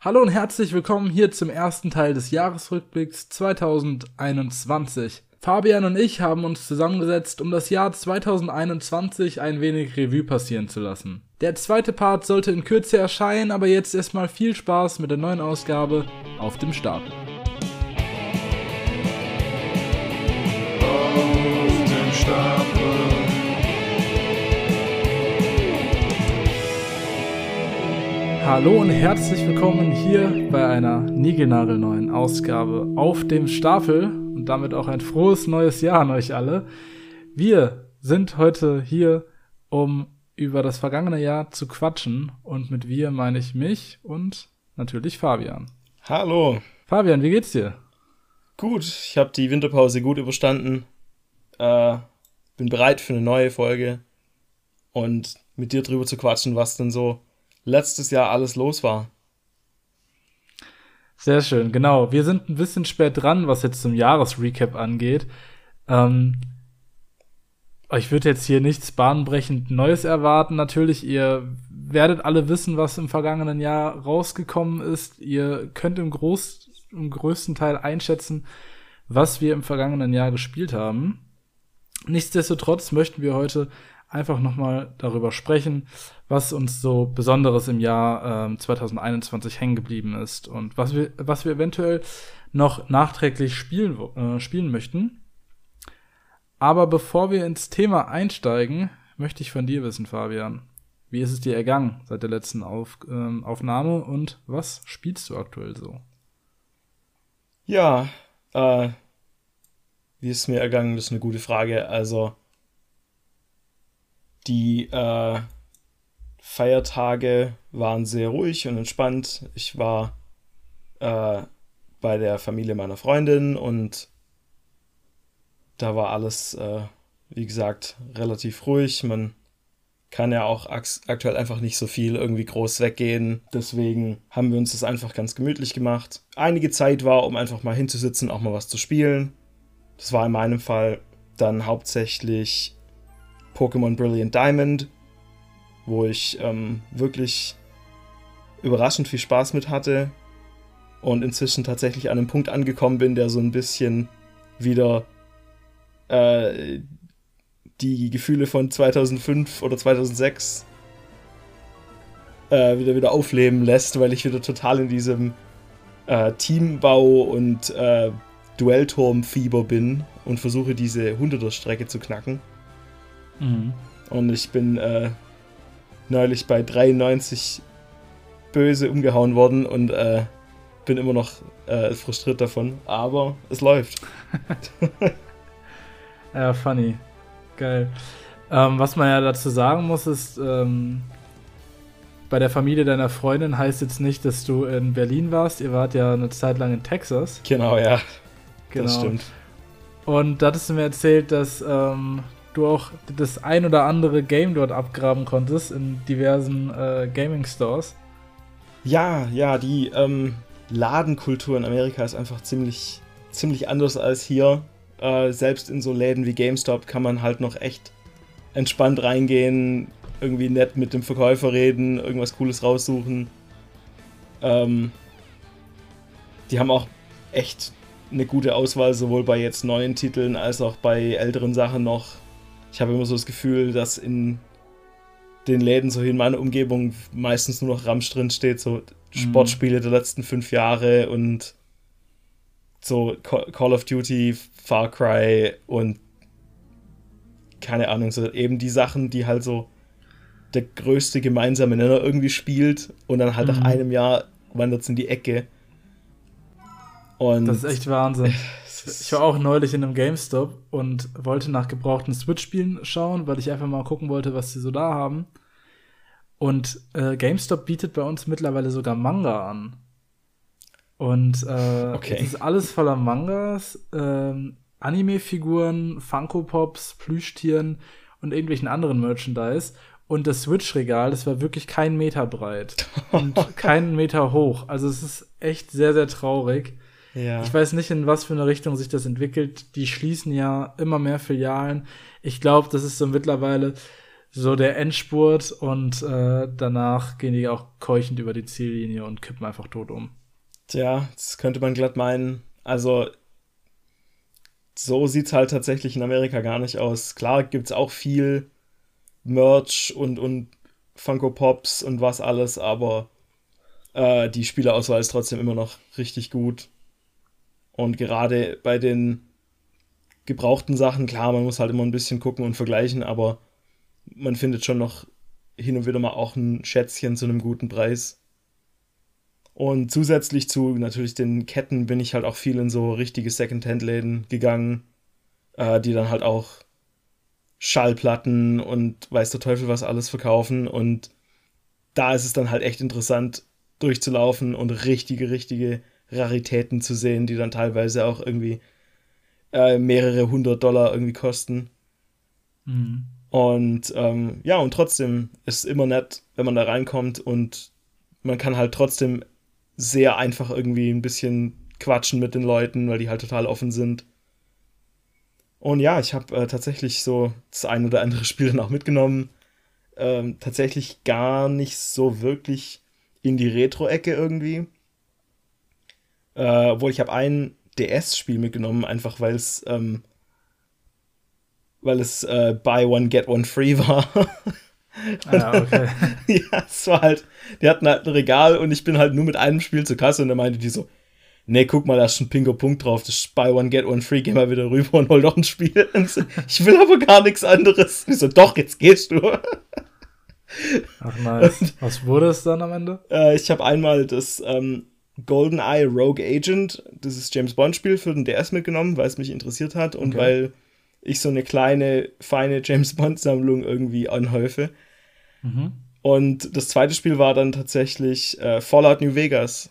Hallo und herzlich willkommen hier zum ersten Teil des Jahresrückblicks 2021. Fabian und ich haben uns zusammengesetzt, um das Jahr 2021 ein wenig Revue passieren zu lassen. Der zweite Part sollte in Kürze erscheinen, aber jetzt erstmal viel Spaß mit der neuen Ausgabe auf dem Stapel. Hallo und herzlich willkommen hier bei einer niegelnagelneuen Ausgabe auf dem Stapel und damit auch ein frohes neues Jahr an euch alle. Wir sind heute hier, um über das vergangene Jahr zu quatschen und mit wir meine ich mich und natürlich Fabian. Hallo. Fabian, wie geht's dir? Gut, ich habe die Winterpause gut überstanden. Äh, bin bereit für eine neue Folge und mit dir drüber zu quatschen, was denn so letztes Jahr alles los war. Sehr schön, genau. Wir sind ein bisschen spät dran, was jetzt zum Jahresrecap angeht. Ähm, ich würde jetzt hier nichts bahnbrechend Neues erwarten. Natürlich, ihr werdet alle wissen, was im vergangenen Jahr rausgekommen ist. Ihr könnt im, Groß, im größten Teil einschätzen, was wir im vergangenen Jahr gespielt haben. Nichtsdestotrotz möchten wir heute einfach nochmal darüber sprechen, was uns so Besonderes im Jahr ähm, 2021 hängen geblieben ist und was wir, was wir eventuell noch nachträglich spielen, äh, spielen möchten. Aber bevor wir ins Thema einsteigen, möchte ich von dir wissen, Fabian. Wie ist es dir ergangen seit der letzten Auf, ähm, Aufnahme und was spielst du aktuell so? Ja, äh, wie ist es mir ergangen? Das ist eine gute Frage. Also, die äh, Feiertage waren sehr ruhig und entspannt. Ich war äh, bei der Familie meiner Freundin und da war alles, äh, wie gesagt, relativ ruhig. Man kann ja auch aktuell einfach nicht so viel irgendwie groß weggehen. Deswegen haben wir uns das einfach ganz gemütlich gemacht. Einige Zeit war, um einfach mal hinzusitzen, auch mal was zu spielen. Das war in meinem Fall dann hauptsächlich Pokémon Brilliant Diamond, wo ich ähm, wirklich überraschend viel Spaß mit hatte und inzwischen tatsächlich an einem Punkt angekommen bin, der so ein bisschen wieder äh, die Gefühle von 2005 oder 2006 äh, wieder wieder aufleben lässt, weil ich wieder total in diesem äh, Teambau und äh, Duellturm-Fieber bin und versuche diese 100er-Strecke zu knacken. Mhm. Und ich bin äh, neulich bei 93 böse umgehauen worden und äh, bin immer noch äh, frustriert davon. Aber es läuft. ja, funny. Geil. Ähm, was man ja dazu sagen muss, ist, ähm, bei der Familie deiner Freundin heißt jetzt nicht, dass du in Berlin warst. Ihr wart ja eine Zeit lang in Texas. Genau, ja. Genau. Das stimmt. Und da hattest du mir erzählt, dass ähm, du auch das ein oder andere Game dort abgraben konntest in diversen äh, Gaming-Stores. Ja, ja, die ähm, Ladenkultur in Amerika ist einfach ziemlich, ziemlich anders als hier. Äh, selbst in so Läden wie GameStop kann man halt noch echt entspannt reingehen, irgendwie nett mit dem Verkäufer reden, irgendwas Cooles raussuchen. Ähm, die haben auch echt eine gute Auswahl, sowohl bei jetzt neuen Titeln als auch bei älteren Sachen noch ich habe immer so das Gefühl, dass in den Läden so hier in meiner Umgebung meistens nur noch Ramsch drin steht, so Sportspiele der letzten fünf Jahre und so Call of Duty, Far Cry und keine Ahnung, so eben die Sachen, die halt so der größte gemeinsame Nenner irgendwie spielt und dann halt mhm. nach einem Jahr wandert es in die Ecke. Und das ist echt Wahnsinn. Ich war auch neulich in einem GameStop und wollte nach gebrauchten Switch-Spielen schauen, weil ich einfach mal gucken wollte, was sie so da haben. Und äh, GameStop bietet bei uns mittlerweile sogar Manga an. Und äh, okay. es ist alles voller Mangas, äh, Anime-Figuren, Funko-Pops, Plüschtieren und irgendwelchen anderen Merchandise. Und das Switch-Regal, das war wirklich kein Meter breit und keinen Meter hoch. Also es ist echt sehr, sehr traurig. Ja. Ich weiß nicht, in was für eine Richtung sich das entwickelt. Die schließen ja immer mehr Filialen. Ich glaube, das ist so mittlerweile so der Endspurt und äh, danach gehen die auch keuchend über die Ziellinie und kippen einfach tot um. Tja, das könnte man glatt meinen. Also, so sieht es halt tatsächlich in Amerika gar nicht aus. Klar gibt es auch viel Merch und, und Funko Pops und was alles, aber äh, die Spielerauswahl ist trotzdem immer noch richtig gut. Und gerade bei den gebrauchten Sachen, klar, man muss halt immer ein bisschen gucken und vergleichen, aber man findet schon noch hin und wieder mal auch ein Schätzchen zu einem guten Preis. Und zusätzlich zu natürlich den Ketten bin ich halt auch viel in so richtige Second-Hand-Läden gegangen, äh, die dann halt auch Schallplatten und weiß der Teufel was alles verkaufen. Und da ist es dann halt echt interessant durchzulaufen und richtige, richtige Raritäten zu sehen, die dann teilweise auch irgendwie äh, mehrere hundert Dollar irgendwie kosten. Mhm. Und ähm, ja, und trotzdem ist es immer nett, wenn man da reinkommt und man kann halt trotzdem sehr einfach irgendwie ein bisschen quatschen mit den Leuten, weil die halt total offen sind. Und ja, ich habe äh, tatsächlich so das ein oder andere Spiel dann auch mitgenommen. Ähm, tatsächlich gar nicht so wirklich in die Retro-Ecke irgendwie. Äh, obwohl ich habe ein DS-Spiel mitgenommen, einfach weil es ähm, weil es äh, Buy One, Get One Free war. ah, okay. ja, es war halt, die hatten halt ein Regal und ich bin halt nur mit einem Spiel zur Kasse und da meinte die so, nee, guck mal, da ist schon ein pinker Punkt drauf, das ist Buy One, Get One Free, geh mal wieder rüber und hol doch ein Spiel. So, ich will aber gar nichts anderes. Ich so, doch, jetzt gehst du. Ach nice. Und, Was wurde es dann am Ende? Äh, ich habe einmal das ähm, GoldenEye Rogue Agent, dieses James Bond Spiel für den DS mitgenommen, weil es mich interessiert hat und okay. weil ich so eine kleine, feine James Bond-Sammlung irgendwie anhäufe. Mhm. Und das zweite Spiel war dann tatsächlich äh, Fallout New Vegas,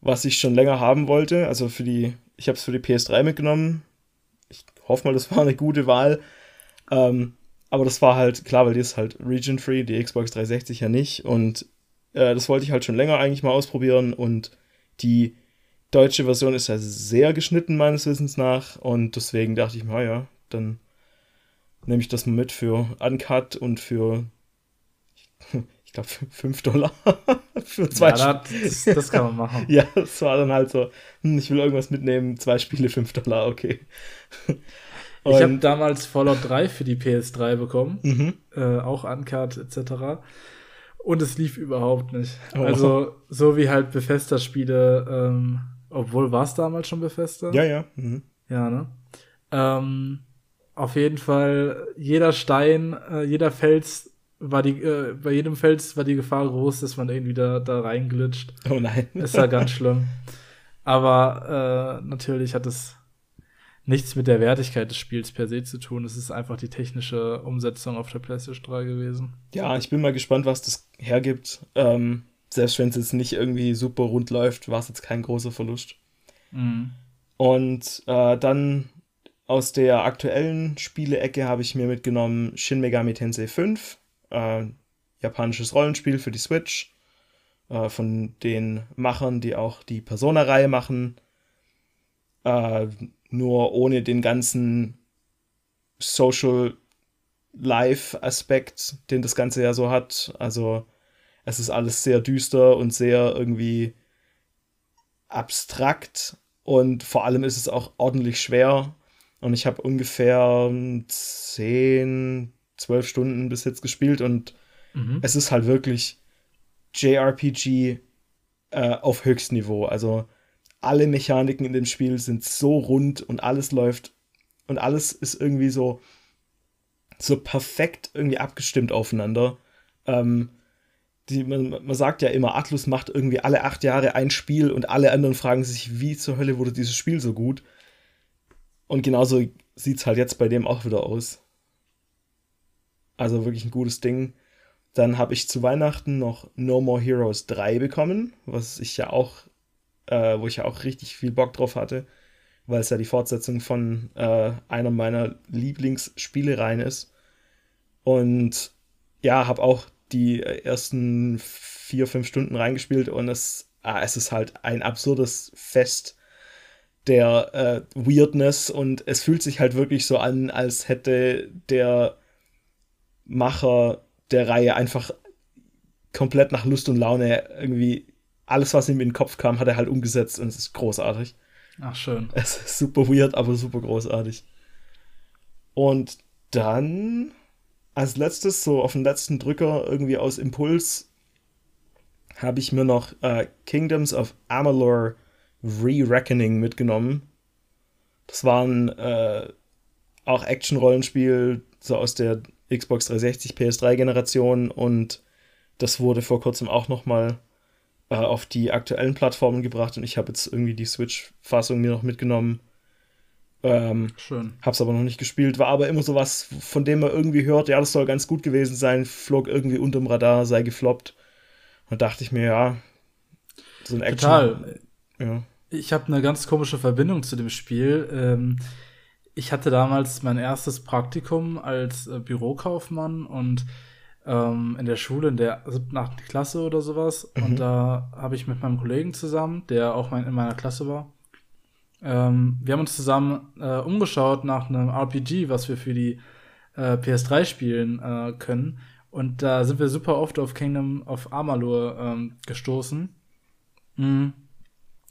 was ich schon länger haben wollte. Also für die, ich habe es für die PS3 mitgenommen. Ich hoffe mal, das war eine gute Wahl. Ähm, aber das war halt, klar, weil die ist halt region-free, die Xbox 360 ja nicht. Und äh, das wollte ich halt schon länger eigentlich mal ausprobieren. Und die deutsche Version ist ja sehr geschnitten, meines Wissens nach. Und deswegen dachte ich mir, ja, dann nehme ich das mal mit für Uncut und für, ich glaube, 5 Dollar für zwei ja, das, das, kann man machen. ja, das war dann halt so, hm, ich will irgendwas mitnehmen, zwei Spiele, 5 Dollar, okay. Und ich habe damals Fallout 3 für die PS3 bekommen, mhm. äh, auch Uncut etc. Und es lief überhaupt nicht. Oh. Also, so wie halt Bethesda-Spiele ähm, obwohl, war es damals schon Bethesda? Ja, ja. Mhm. Ja, ne? Ähm, auf jeden Fall, jeder Stein, äh, jeder Fels war die, äh, bei jedem Fels war die Gefahr groß, dass man irgendwie da, da reinglitscht. Oh nein. Ist ja ganz schlimm. Aber äh, natürlich hat es nichts mit der Wertigkeit des Spiels per se zu tun. Es ist einfach die technische Umsetzung auf der PlayStation 3 gewesen. Ja, ich bin mal gespannt, was das hergibt. Ähm, selbst wenn es jetzt nicht irgendwie super rund läuft, war es jetzt kein großer Verlust. Mhm. Und äh, dann aus der aktuellen Spielecke habe ich mir mitgenommen Shin Megami Tensei 5, äh, japanisches Rollenspiel für die Switch, äh, von den Machern, die auch die Persona-Reihe machen, äh, nur ohne den ganzen Social Life-Aspekt, den das Ganze ja so hat. Also es ist alles sehr düster und sehr irgendwie abstrakt und vor allem ist es auch ordentlich schwer. Und ich habe ungefähr 10, 12 Stunden bis jetzt gespielt und mhm. es ist halt wirklich JRPG äh, auf Höchstniveau. Also alle Mechaniken in dem Spiel sind so rund und alles läuft und alles ist irgendwie so, so perfekt irgendwie abgestimmt aufeinander. Ähm, die, man, man, sagt ja immer, Atlus macht irgendwie alle acht Jahre ein Spiel und alle anderen fragen sich, wie zur Hölle wurde dieses Spiel so gut? Und genauso sieht es halt jetzt bei dem auch wieder aus. Also wirklich ein gutes Ding. Dann habe ich zu Weihnachten noch No More Heroes 3 bekommen, was ich ja auch, äh, wo ich ja auch richtig viel Bock drauf hatte, weil es ja die Fortsetzung von äh, einer meiner Lieblingsspielereien ist. Und ja, habe auch die ersten vier, fünf Stunden reingespielt und es, ah, es ist halt ein absurdes Fest der äh, Weirdness und es fühlt sich halt wirklich so an, als hätte der Macher der Reihe einfach komplett nach Lust und Laune irgendwie alles, was ihm in den Kopf kam, hat er halt umgesetzt und es ist großartig. Ach, schön. Es ist super weird, aber super großartig. Und dann als letztes, so auf den letzten Drücker, irgendwie aus Impuls, habe ich mir noch äh, Kingdoms of Amalur Re-Reckoning mitgenommen. Das war ein äh, auch Action-Rollenspiel, so aus der Xbox 360, PS3-Generation und das wurde vor kurzem auch noch mal äh, auf die aktuellen Plattformen gebracht und ich habe jetzt irgendwie die Switch-Fassung mir noch mitgenommen. Ähm, Schön. Hab's aber noch nicht gespielt, war aber immer so was, von dem man irgendwie hört, ja, das soll ganz gut gewesen sein, flog irgendwie unterm Radar, sei gefloppt. Und dachte ich mir, ja, so ein Action. Total. Ja. Ich habe eine ganz komische Verbindung zu dem Spiel. Ähm, ich hatte damals mein erstes Praktikum als äh, Bürokaufmann und ähm, in der Schule, in der siebten, achten Klasse oder sowas. Mhm. Und da habe ich mit meinem Kollegen zusammen, der auch mein, in meiner Klasse war, ähm, wir haben uns zusammen äh, umgeschaut nach einem RPG, was wir für die äh, PS3 spielen äh, können. Und da sind wir super oft auf Kingdom of Amalur ähm, gestoßen. Mhm.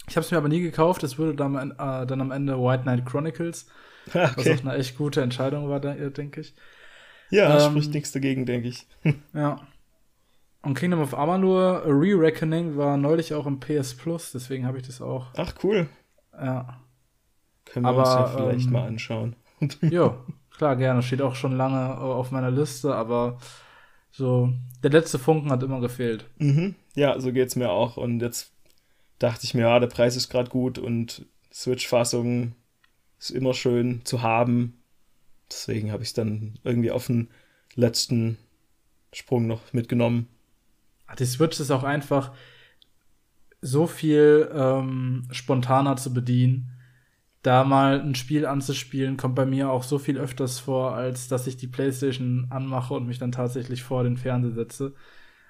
Ich habe es mir aber nie gekauft. Es wurde dann, äh, dann am Ende White Knight Chronicles, okay. was auch eine echt gute Entscheidung war, denke ich. Ja, ähm, spricht nichts dagegen, denke ich. ja. Und Kingdom of Amalur Re-Reckoning war neulich auch im PS Plus, deswegen habe ich das auch. Ach, cool. Ja. Können wir Aber, uns ja vielleicht ähm, mal anschauen. ja, klar, gerne. Steht auch schon lange auf meiner Liste, aber so, der letzte Funken hat immer gefehlt. Mhm. Ja, so geht's mir auch. Und jetzt dachte ich mir, ja, der Preis ist gerade gut und Switch-Fassung ist immer schön zu haben. Deswegen habe ich es dann irgendwie auf den letzten Sprung noch mitgenommen. Ach, die Switch ist auch einfach so viel ähm, spontaner zu bedienen. Da mal ein Spiel anzuspielen, kommt bei mir auch so viel öfters vor, als dass ich die Playstation anmache und mich dann tatsächlich vor den Fernseher setze,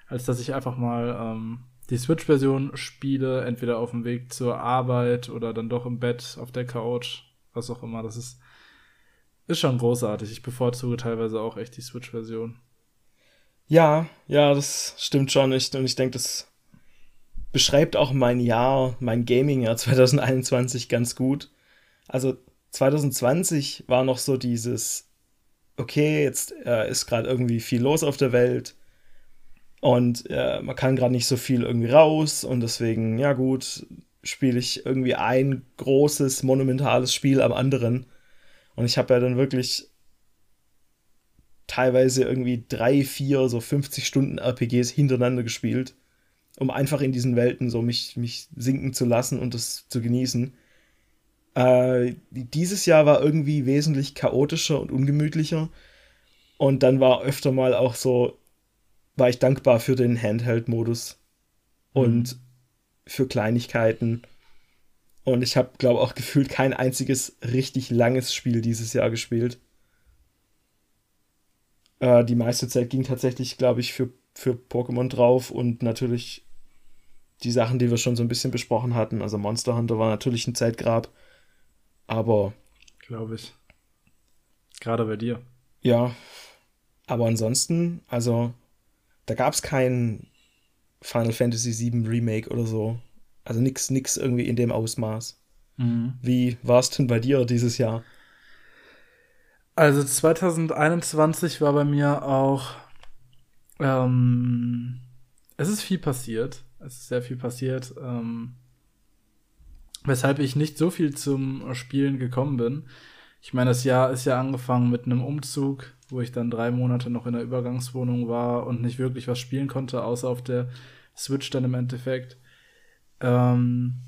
als dass ich einfach mal ähm, die Switch-Version spiele, entweder auf dem Weg zur Arbeit oder dann doch im Bett, auf der Couch, was auch immer. Das ist ist schon großartig. Ich bevorzuge teilweise auch echt die Switch-Version. Ja, ja, das stimmt schon nicht. Und ich denke, das beschreibt auch mein Jahr, mein Gaming-Jahr 2021 ganz gut. Also 2020 war noch so dieses, okay, jetzt äh, ist gerade irgendwie viel los auf der Welt und äh, man kann gerade nicht so viel irgendwie raus und deswegen, ja gut, spiele ich irgendwie ein großes, monumentales Spiel am anderen und ich habe ja dann wirklich teilweise irgendwie drei, vier, so 50 Stunden RPGs hintereinander gespielt, um einfach in diesen Welten so mich, mich sinken zu lassen und das zu genießen. Äh, dieses Jahr war irgendwie wesentlich chaotischer und ungemütlicher. Und dann war öfter mal auch so, war ich dankbar für den Handheld-Modus und mhm. für Kleinigkeiten und ich habe, glaube auch gefühlt kein einziges richtig langes Spiel dieses Jahr gespielt. Äh, die meiste Zeit ging tatsächlich, glaube ich, für, für Pokémon drauf und natürlich die Sachen, die wir schon so ein bisschen besprochen hatten. Also Monster Hunter war natürlich ein Zeitgrab. Aber. Glaube ich. Gerade bei dir. Ja. Aber ansonsten, also, da gab es kein Final Fantasy VII Remake oder so. Also nichts nix irgendwie in dem Ausmaß. Mhm. Wie war es denn bei dir dieses Jahr? Also 2021 war bei mir auch, ähm, es ist viel passiert. Es ist sehr viel passiert, ähm, weshalb ich nicht so viel zum Spielen gekommen bin. Ich meine, das Jahr ist ja angefangen mit einem Umzug, wo ich dann drei Monate noch in der Übergangswohnung war und nicht wirklich was spielen konnte, außer auf der Switch dann im Endeffekt. Ähm,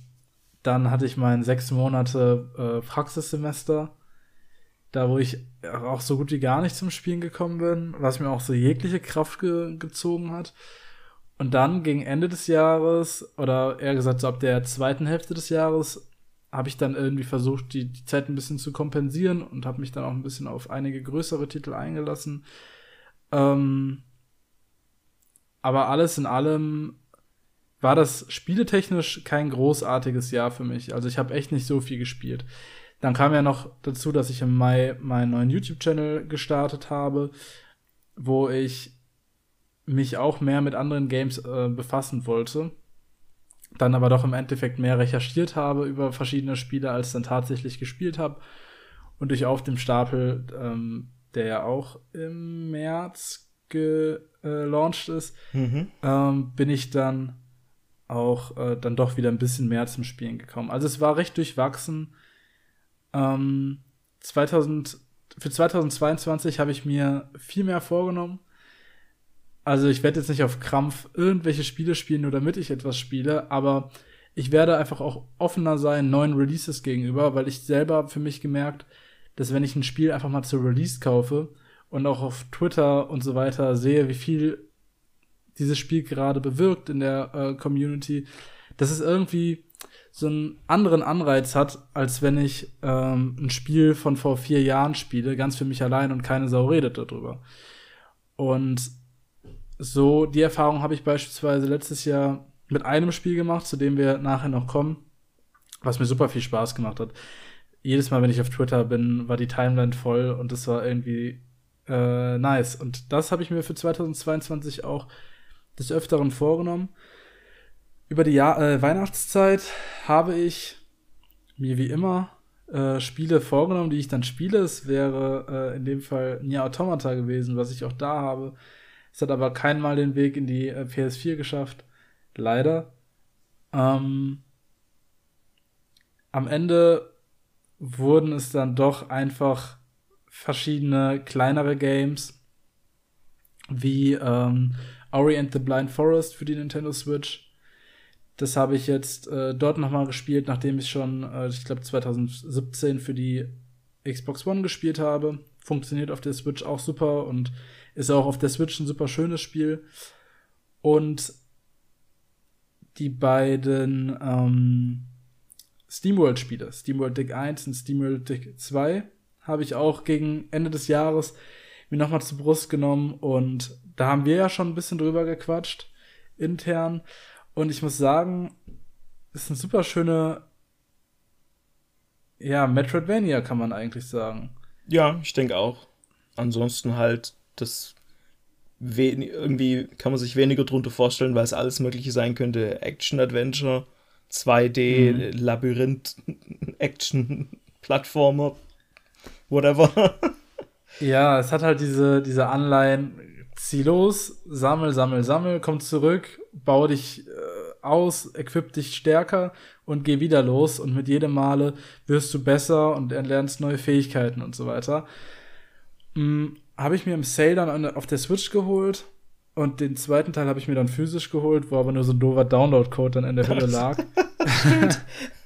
dann hatte ich mein sechs Monate äh, Praxissemester, da wo ich auch so gut wie gar nicht zum Spielen gekommen bin, was mir auch so jegliche Kraft ge gezogen hat. Und dann gegen Ende des Jahres, oder eher gesagt so ab der zweiten Hälfte des Jahres, habe ich dann irgendwie versucht, die, die Zeit ein bisschen zu kompensieren und habe mich dann auch ein bisschen auf einige größere Titel eingelassen. Ähm, aber alles in allem war das spieletechnisch kein großartiges Jahr für mich. Also ich habe echt nicht so viel gespielt. Dann kam ja noch dazu, dass ich im Mai meinen neuen YouTube-Channel gestartet habe, wo ich mich auch mehr mit anderen Games äh, befassen wollte. Dann aber doch im Endeffekt mehr recherchiert habe über verschiedene Spiele, als dann tatsächlich gespielt habe. Und durch Auf dem Stapel, ähm, der ja auch im März gelauncht ist, Mhm. ähm, bin ich dann auch äh, dann doch wieder ein bisschen mehr zum Spielen gekommen. Also es war recht durchwachsen. Ähm, 2000, für 2022 habe ich mir viel mehr vorgenommen. Also ich werde jetzt nicht auf Krampf irgendwelche Spiele spielen, nur damit ich etwas spiele, aber ich werde einfach auch offener sein neuen Releases gegenüber, weil ich selber für mich gemerkt, dass wenn ich ein Spiel einfach mal zur Release kaufe und auch auf Twitter und so weiter sehe, wie viel dieses Spiel gerade bewirkt in der äh, Community, dass es irgendwie so einen anderen Anreiz hat, als wenn ich ähm, ein Spiel von vor vier Jahren spiele, ganz für mich allein und keine Sau redet darüber. Und so die Erfahrung habe ich beispielsweise letztes Jahr mit einem Spiel gemacht, zu dem wir nachher noch kommen, was mir super viel Spaß gemacht hat. Jedes Mal, wenn ich auf Twitter bin, war die Timeline voll und es war irgendwie äh, nice. Und das habe ich mir für 2022 auch des Öfteren vorgenommen. Über die Jahr äh, Weihnachtszeit habe ich mir wie immer äh, Spiele vorgenommen, die ich dann spiele. Es wäre äh, in dem Fall Nier Automata gewesen, was ich auch da habe. Es hat aber keinmal den Weg in die äh, PS4 geschafft. Leider. Ähm, am Ende wurden es dann doch einfach verschiedene kleinere Games, wie ähm, Ori and the Blind Forest für die Nintendo Switch. Das habe ich jetzt äh, dort nochmal gespielt, nachdem ich schon, äh, ich glaube, 2017 für die Xbox One gespielt habe. Funktioniert auf der Switch auch super und ist auch auf der Switch ein super schönes Spiel. Und die beiden ähm, SteamWorld-Spiele, SteamWorld Dig 1 und SteamWorld Dig 2, habe ich auch gegen Ende des Jahres mir nochmal zur Brust genommen und da haben wir ja schon ein bisschen drüber gequatscht, intern. Und ich muss sagen, ist eine super schöne, ja, Metroidvania kann man eigentlich sagen. Ja, ich denke auch. Ansonsten halt, das irgendwie kann man sich weniger drunter vorstellen, weil es alles Mögliche sein könnte. Action-Adventure, 2D, Mhm. Labyrinth, Action-Plattformer, whatever. Ja, es hat halt diese, diese Anleihen, zieh los, sammel, sammel, sammel, komm zurück, bau dich äh, aus, equip dich stärker und geh wieder los und mit jedem Male wirst du besser und erlernst neue Fähigkeiten und so weiter. Hm, habe ich mir im Sale dann an- auf der Switch geholt und den zweiten Teil habe ich mir dann physisch geholt, wo aber nur so ein doofer Download-Code dann in der Hülle lag.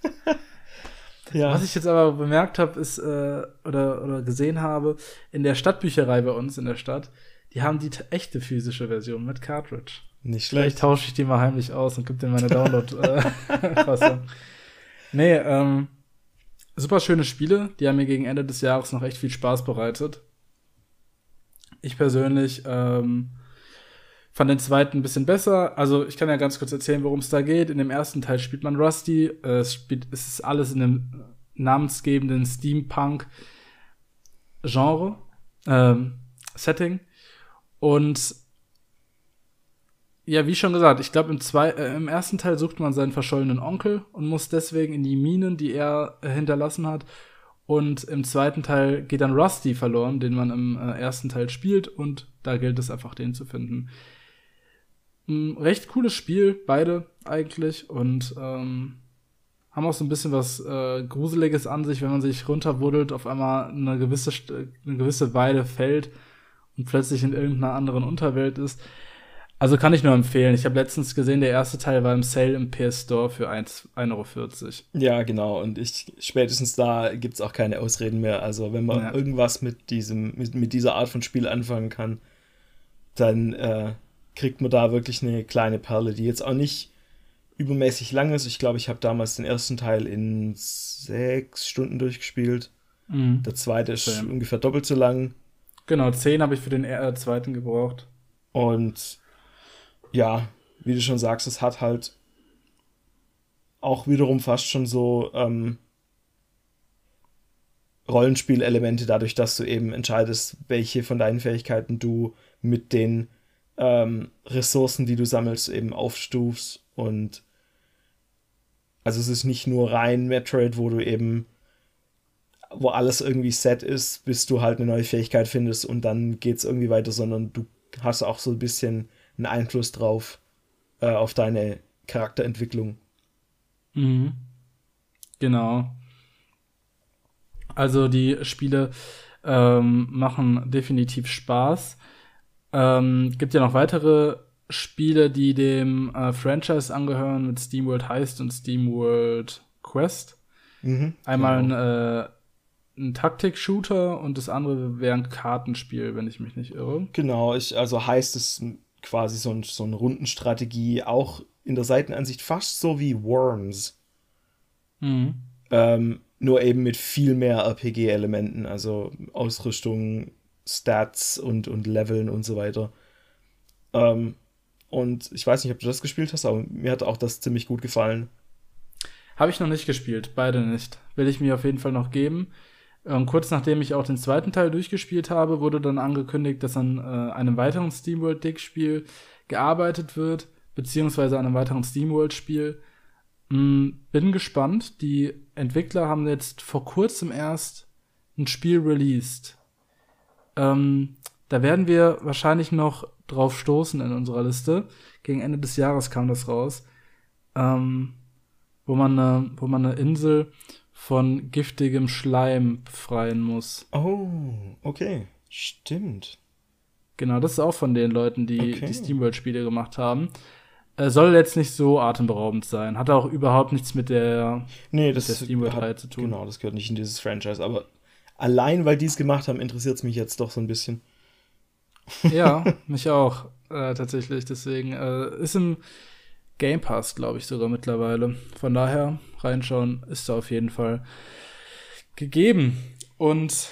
ja. Was ich jetzt aber bemerkt habe, ist, äh, oder, oder gesehen habe, in der Stadtbücherei bei uns in der Stadt, die haben die echte physische Version mit Cartridge. Nicht Vielleicht schlecht. tausche ich die mal heimlich aus und gebe dir meine Download-Fassung. nee, ähm, super schöne Spiele, die haben mir gegen Ende des Jahres noch echt viel Spaß bereitet. Ich persönlich ähm, fand den zweiten ein bisschen besser. Also ich kann ja ganz kurz erzählen, worum es da geht. In dem ersten Teil spielt man Rusty. Äh, es, spielt, es ist alles in einem namensgebenden Steampunk-Genre, ähm, Setting. Und ja, wie schon gesagt, ich glaube, im, zwei- äh, im ersten Teil sucht man seinen verschollenen Onkel und muss deswegen in die Minen, die er äh, hinterlassen hat. Und im zweiten Teil geht dann Rusty verloren, den man im äh, ersten Teil spielt. Und da gilt es einfach, den zu finden. Ein recht cooles Spiel, beide eigentlich. Und ähm, haben auch so ein bisschen was äh, Gruseliges an sich, wenn man sich runterwuddelt, auf einmal eine gewisse, eine gewisse Weile fällt und plötzlich in irgendeiner anderen Unterwelt ist. Also kann ich nur empfehlen. Ich habe letztens gesehen, der erste Teil war im Sale im PS Store für 1 1,40 Euro. Ja, genau. Und ich spätestens da gibt es auch keine Ausreden mehr. Also wenn man Ja. irgendwas mit diesem, mit, mit dieser Art von Spiel anfangen kann, dann äh, kriegt man da wirklich eine kleine Perle, die jetzt auch nicht übermäßig lang ist. Ich glaube, ich habe damals den ersten Teil in sechs Stunden durchgespielt. Mhm. Der zweite ist Same. ungefähr doppelt so lang. Genau, 10 habe ich für den äh, zweiten gebraucht. Und ja, wie du schon sagst, es hat halt auch wiederum fast schon so ähm, Rollenspielelemente dadurch, dass du eben entscheidest, welche von deinen Fähigkeiten du mit den ähm, Ressourcen, die du sammelst, eben aufstufst. Und also es ist nicht nur rein Metroid, wo du eben, wo alles irgendwie set ist, bis du halt eine neue Fähigkeit findest und dann geht es irgendwie weiter, sondern du hast auch so ein bisschen einen Einfluss drauf, äh, auf deine Charakterentwicklung. Mhm. Genau. Also die Spiele ähm, machen definitiv Spaß. Ähm, gibt ja noch weitere Spiele, die dem äh, Franchise angehören, mit SteamWorld Heist und SteamWorld Quest. Mhm, Einmal genau. ein, äh, ein Taktik-Shooter und das andere wäre ein Kartenspiel, wenn ich mich nicht irre. Genau, ich, also Heist ist quasi so, ein, so eine Rundenstrategie, auch in der Seitenansicht fast so wie Worms. Mhm. Ähm, nur eben mit viel mehr RPG-Elementen, also Ausrüstung, Stats und, und Leveln und so weiter. Ähm, und ich weiß nicht, ob du das gespielt hast, aber mir hat auch das ziemlich gut gefallen. Habe ich noch nicht gespielt, beide nicht. Will ich mir auf jeden Fall noch geben. Ähm, kurz nachdem ich auch den zweiten Teil durchgespielt habe, wurde dann angekündigt, dass an äh, einem weiteren SteamWorld-Dick-Spiel gearbeitet wird, beziehungsweise an einem weiteren SteamWorld-Spiel. Mm, bin gespannt. Die Entwickler haben jetzt vor kurzem erst ein Spiel released. Ähm, da werden wir wahrscheinlich noch drauf stoßen in unserer Liste. Gegen Ende des Jahres kam das raus. Ähm, wo man eine, wo man eine Insel von giftigem Schleim befreien muss. Oh, okay. Stimmt. Genau, das ist auch von den Leuten, die okay. die SteamWorld-Spiele gemacht haben. Äh, soll jetzt nicht so atemberaubend sein. Hat auch überhaupt nichts mit der, nee, das der SteamWorld-Reihe zu tun. Genau, das gehört nicht in dieses Franchise. Aber allein, weil die es gemacht haben, interessiert es mich jetzt doch so ein bisschen. Ja, mich auch, äh, tatsächlich. Deswegen äh, ist im Game Pass, glaube ich, sogar mittlerweile. Von daher, reinschauen ist da auf jeden Fall gegeben. Und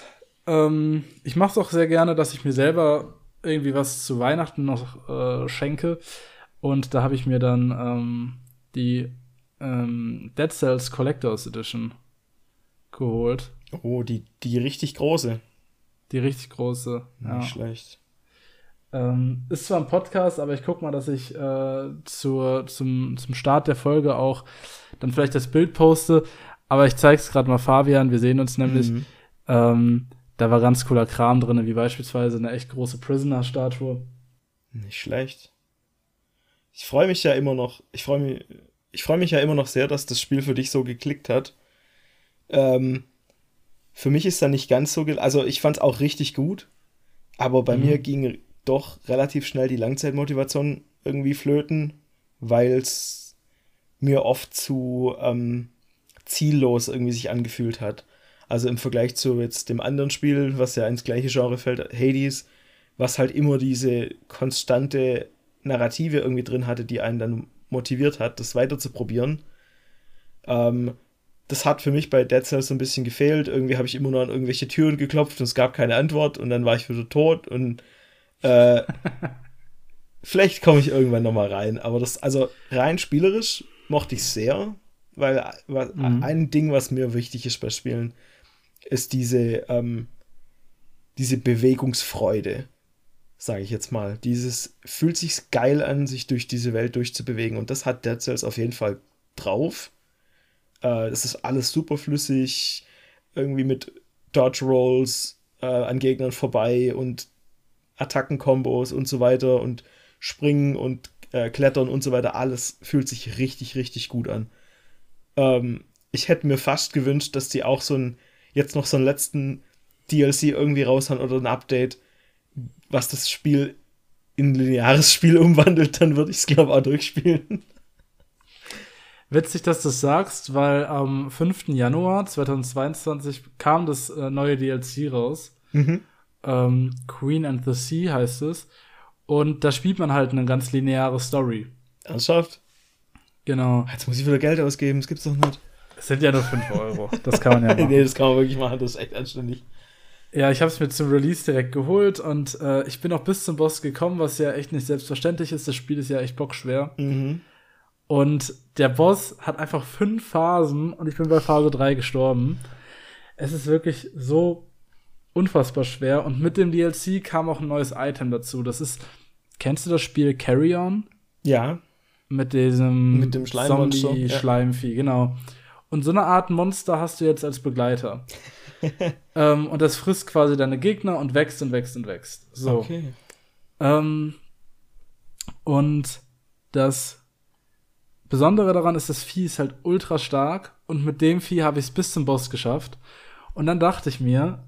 ähm, ich mache es auch sehr gerne, dass ich mir selber irgendwie was zu Weihnachten noch äh, schenke. Und da habe ich mir dann ähm, die ähm, Dead Cells Collectors Edition geholt. Oh, die, die richtig große. Die richtig große. Nicht ja. schlecht. Ähm, ist zwar ein Podcast, aber ich guck mal, dass ich äh, zur, zum, zum Start der Folge auch dann vielleicht das Bild poste. Aber ich zeig's gerade mal Fabian, wir sehen uns nämlich. Mhm. Ähm, da war ganz cooler Kram drin, wie beispielsweise eine echt große Prisoner-Statue. Nicht schlecht. Ich freue mich ja immer noch, ich freue mich, ich freue mich ja immer noch sehr, dass das Spiel für dich so geklickt hat. Ähm, für mich ist da nicht ganz so, also ich fand's auch richtig gut, aber bei mhm. mir ging doch relativ schnell die Langzeitmotivation irgendwie flöten, weil es mir oft zu ähm, ziellos irgendwie sich angefühlt hat. Also im Vergleich zu jetzt dem anderen Spiel, was ja ins gleiche Genre fällt, Hades, was halt immer diese konstante Narrative irgendwie drin hatte, die einen dann motiviert hat, das weiter zu probieren. Ähm, das hat für mich bei Dead Cells so ein bisschen gefehlt. Irgendwie habe ich immer nur an irgendwelche Türen geklopft und es gab keine Antwort und dann war ich wieder tot und äh, vielleicht komme ich irgendwann noch mal rein, aber das, also rein spielerisch mochte ich sehr, weil, weil mhm. ein Ding, was mir wichtig ist bei Spielen, ist diese, ähm, diese Bewegungsfreude, sage ich jetzt mal. Dieses fühlt sich geil an, sich durch diese Welt durchzubewegen und das hat Dead Cells auf jeden Fall drauf. Äh, das ist alles super flüssig, irgendwie mit Dodge Rolls äh, an Gegnern vorbei und Attackenkombos und so weiter und Springen und äh, Klettern und so weiter, alles fühlt sich richtig, richtig gut an. Ähm, ich hätte mir fast gewünscht, dass die auch so ein, jetzt noch so einen letzten DLC irgendwie raushauen oder ein Update, was das Spiel in ein lineares Spiel umwandelt, dann würde ich es, glaube ich, auch durchspielen. Witzig, dass du das sagst, weil am 5. Januar 2022 kam das äh, neue DLC raus. Mhm. Ähm, Queen and the Sea heißt es. Und da spielt man halt eine ganz lineare Story. Ernsthaft? Genau. Jetzt muss ich wieder Geld ausgeben, das gibt's doch nicht. Es sind ja nur 5 Euro. Das kann man ja machen. nee, das kann man wirklich machen, das ist echt anständig. Ja, ich habe es mir zum Release direkt geholt und äh, ich bin auch bis zum Boss gekommen, was ja echt nicht selbstverständlich ist. Das Spiel ist ja echt bockschwer. Mhm. Und der Boss hat einfach fünf Phasen und ich bin bei Phase 3 gestorben. es ist wirklich so unfassbar schwer. Und mit dem DLC kam auch ein neues Item dazu. Das ist, kennst du das Spiel Carry On? Ja. Mit diesem Mit dem Schleimmonster, ja. Zombie-Schleimvieh, genau. Und so eine Art Monster hast du jetzt als Begleiter. ähm, und das frisst quasi deine Gegner und wächst und wächst und wächst. So. Okay. Ähm, und das Besondere daran ist, das Vieh ist halt ultra stark und mit dem Vieh habe ich es bis zum Boss geschafft. Und dann dachte ich mir,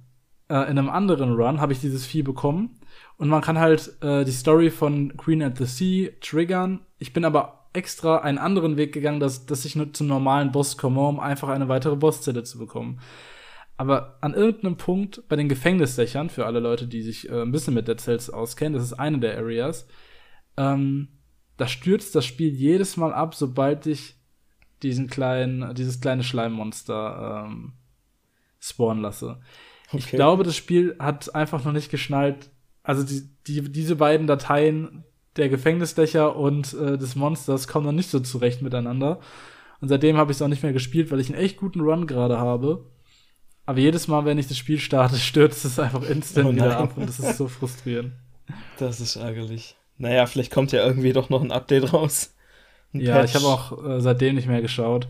äh, in einem anderen Run habe ich dieses Vieh bekommen und man kann halt äh, die Story von Queen at the Sea triggern. Ich bin aber extra einen anderen Weg gegangen, dass, dass ich nur zum normalen Boss komme, um einfach eine weitere Bosszelle zu bekommen. Aber an irgendeinem Punkt bei den Gefängnisdächern, für alle Leute, die sich äh, ein bisschen mit Dead Cells auskennen, das ist eine der Areas, ähm, da stürzt das Spiel jedes Mal ab, sobald ich diesen kleinen, dieses kleine Schleimmonster ähm, spawnen lasse. Okay. Ich glaube, das Spiel hat einfach noch nicht geschnallt, also die, die, diese beiden Dateien der Gefängnisdächer und äh, des Monsters kommen noch nicht so zurecht miteinander. Und seitdem habe ich es auch nicht mehr gespielt, weil ich einen echt guten Run gerade habe. Aber jedes Mal, wenn ich das Spiel starte, stürzt es einfach instant oh wieder ab und das ist so frustrierend. Das ist ärgerlich. Naja, vielleicht kommt ja irgendwie doch noch ein Update raus. Ein ja, Patch. ich habe auch äh, seitdem nicht mehr geschaut.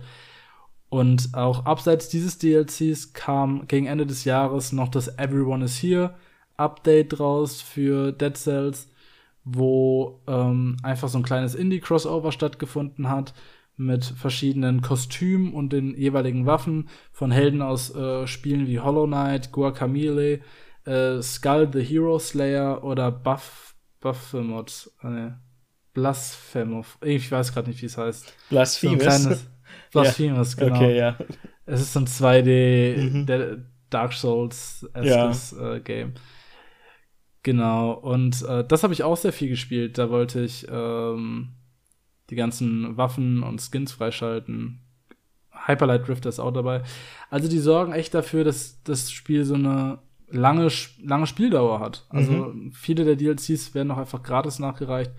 Und auch abseits dieses DLCs kam gegen Ende des Jahres noch das Everyone is Here Update raus für Dead Cells, wo ähm, einfach so ein kleines Indie-Crossover stattgefunden hat mit verschiedenen Kostümen und den jeweiligen Waffen von Helden aus äh, Spielen wie Hollow Knight, Guacamole, äh, Skull the Hero Slayer oder Buff Äh, ne, Blasphemous. Ich weiß gerade nicht, wie es heißt. Blasphemous. So Blasphemous, ja. genau. Okay, ja. Es ist so ein 2D mhm. Dark Souls ja. äh, Game. Genau, und äh, das habe ich auch sehr viel gespielt. Da wollte ich ähm, die ganzen Waffen und Skins freischalten. Hyperlight Drifter ist auch dabei. Also die sorgen echt dafür, dass das Spiel so eine lange, lange Spieldauer hat. Also mhm. viele der DLCs werden noch einfach gratis nachgereicht.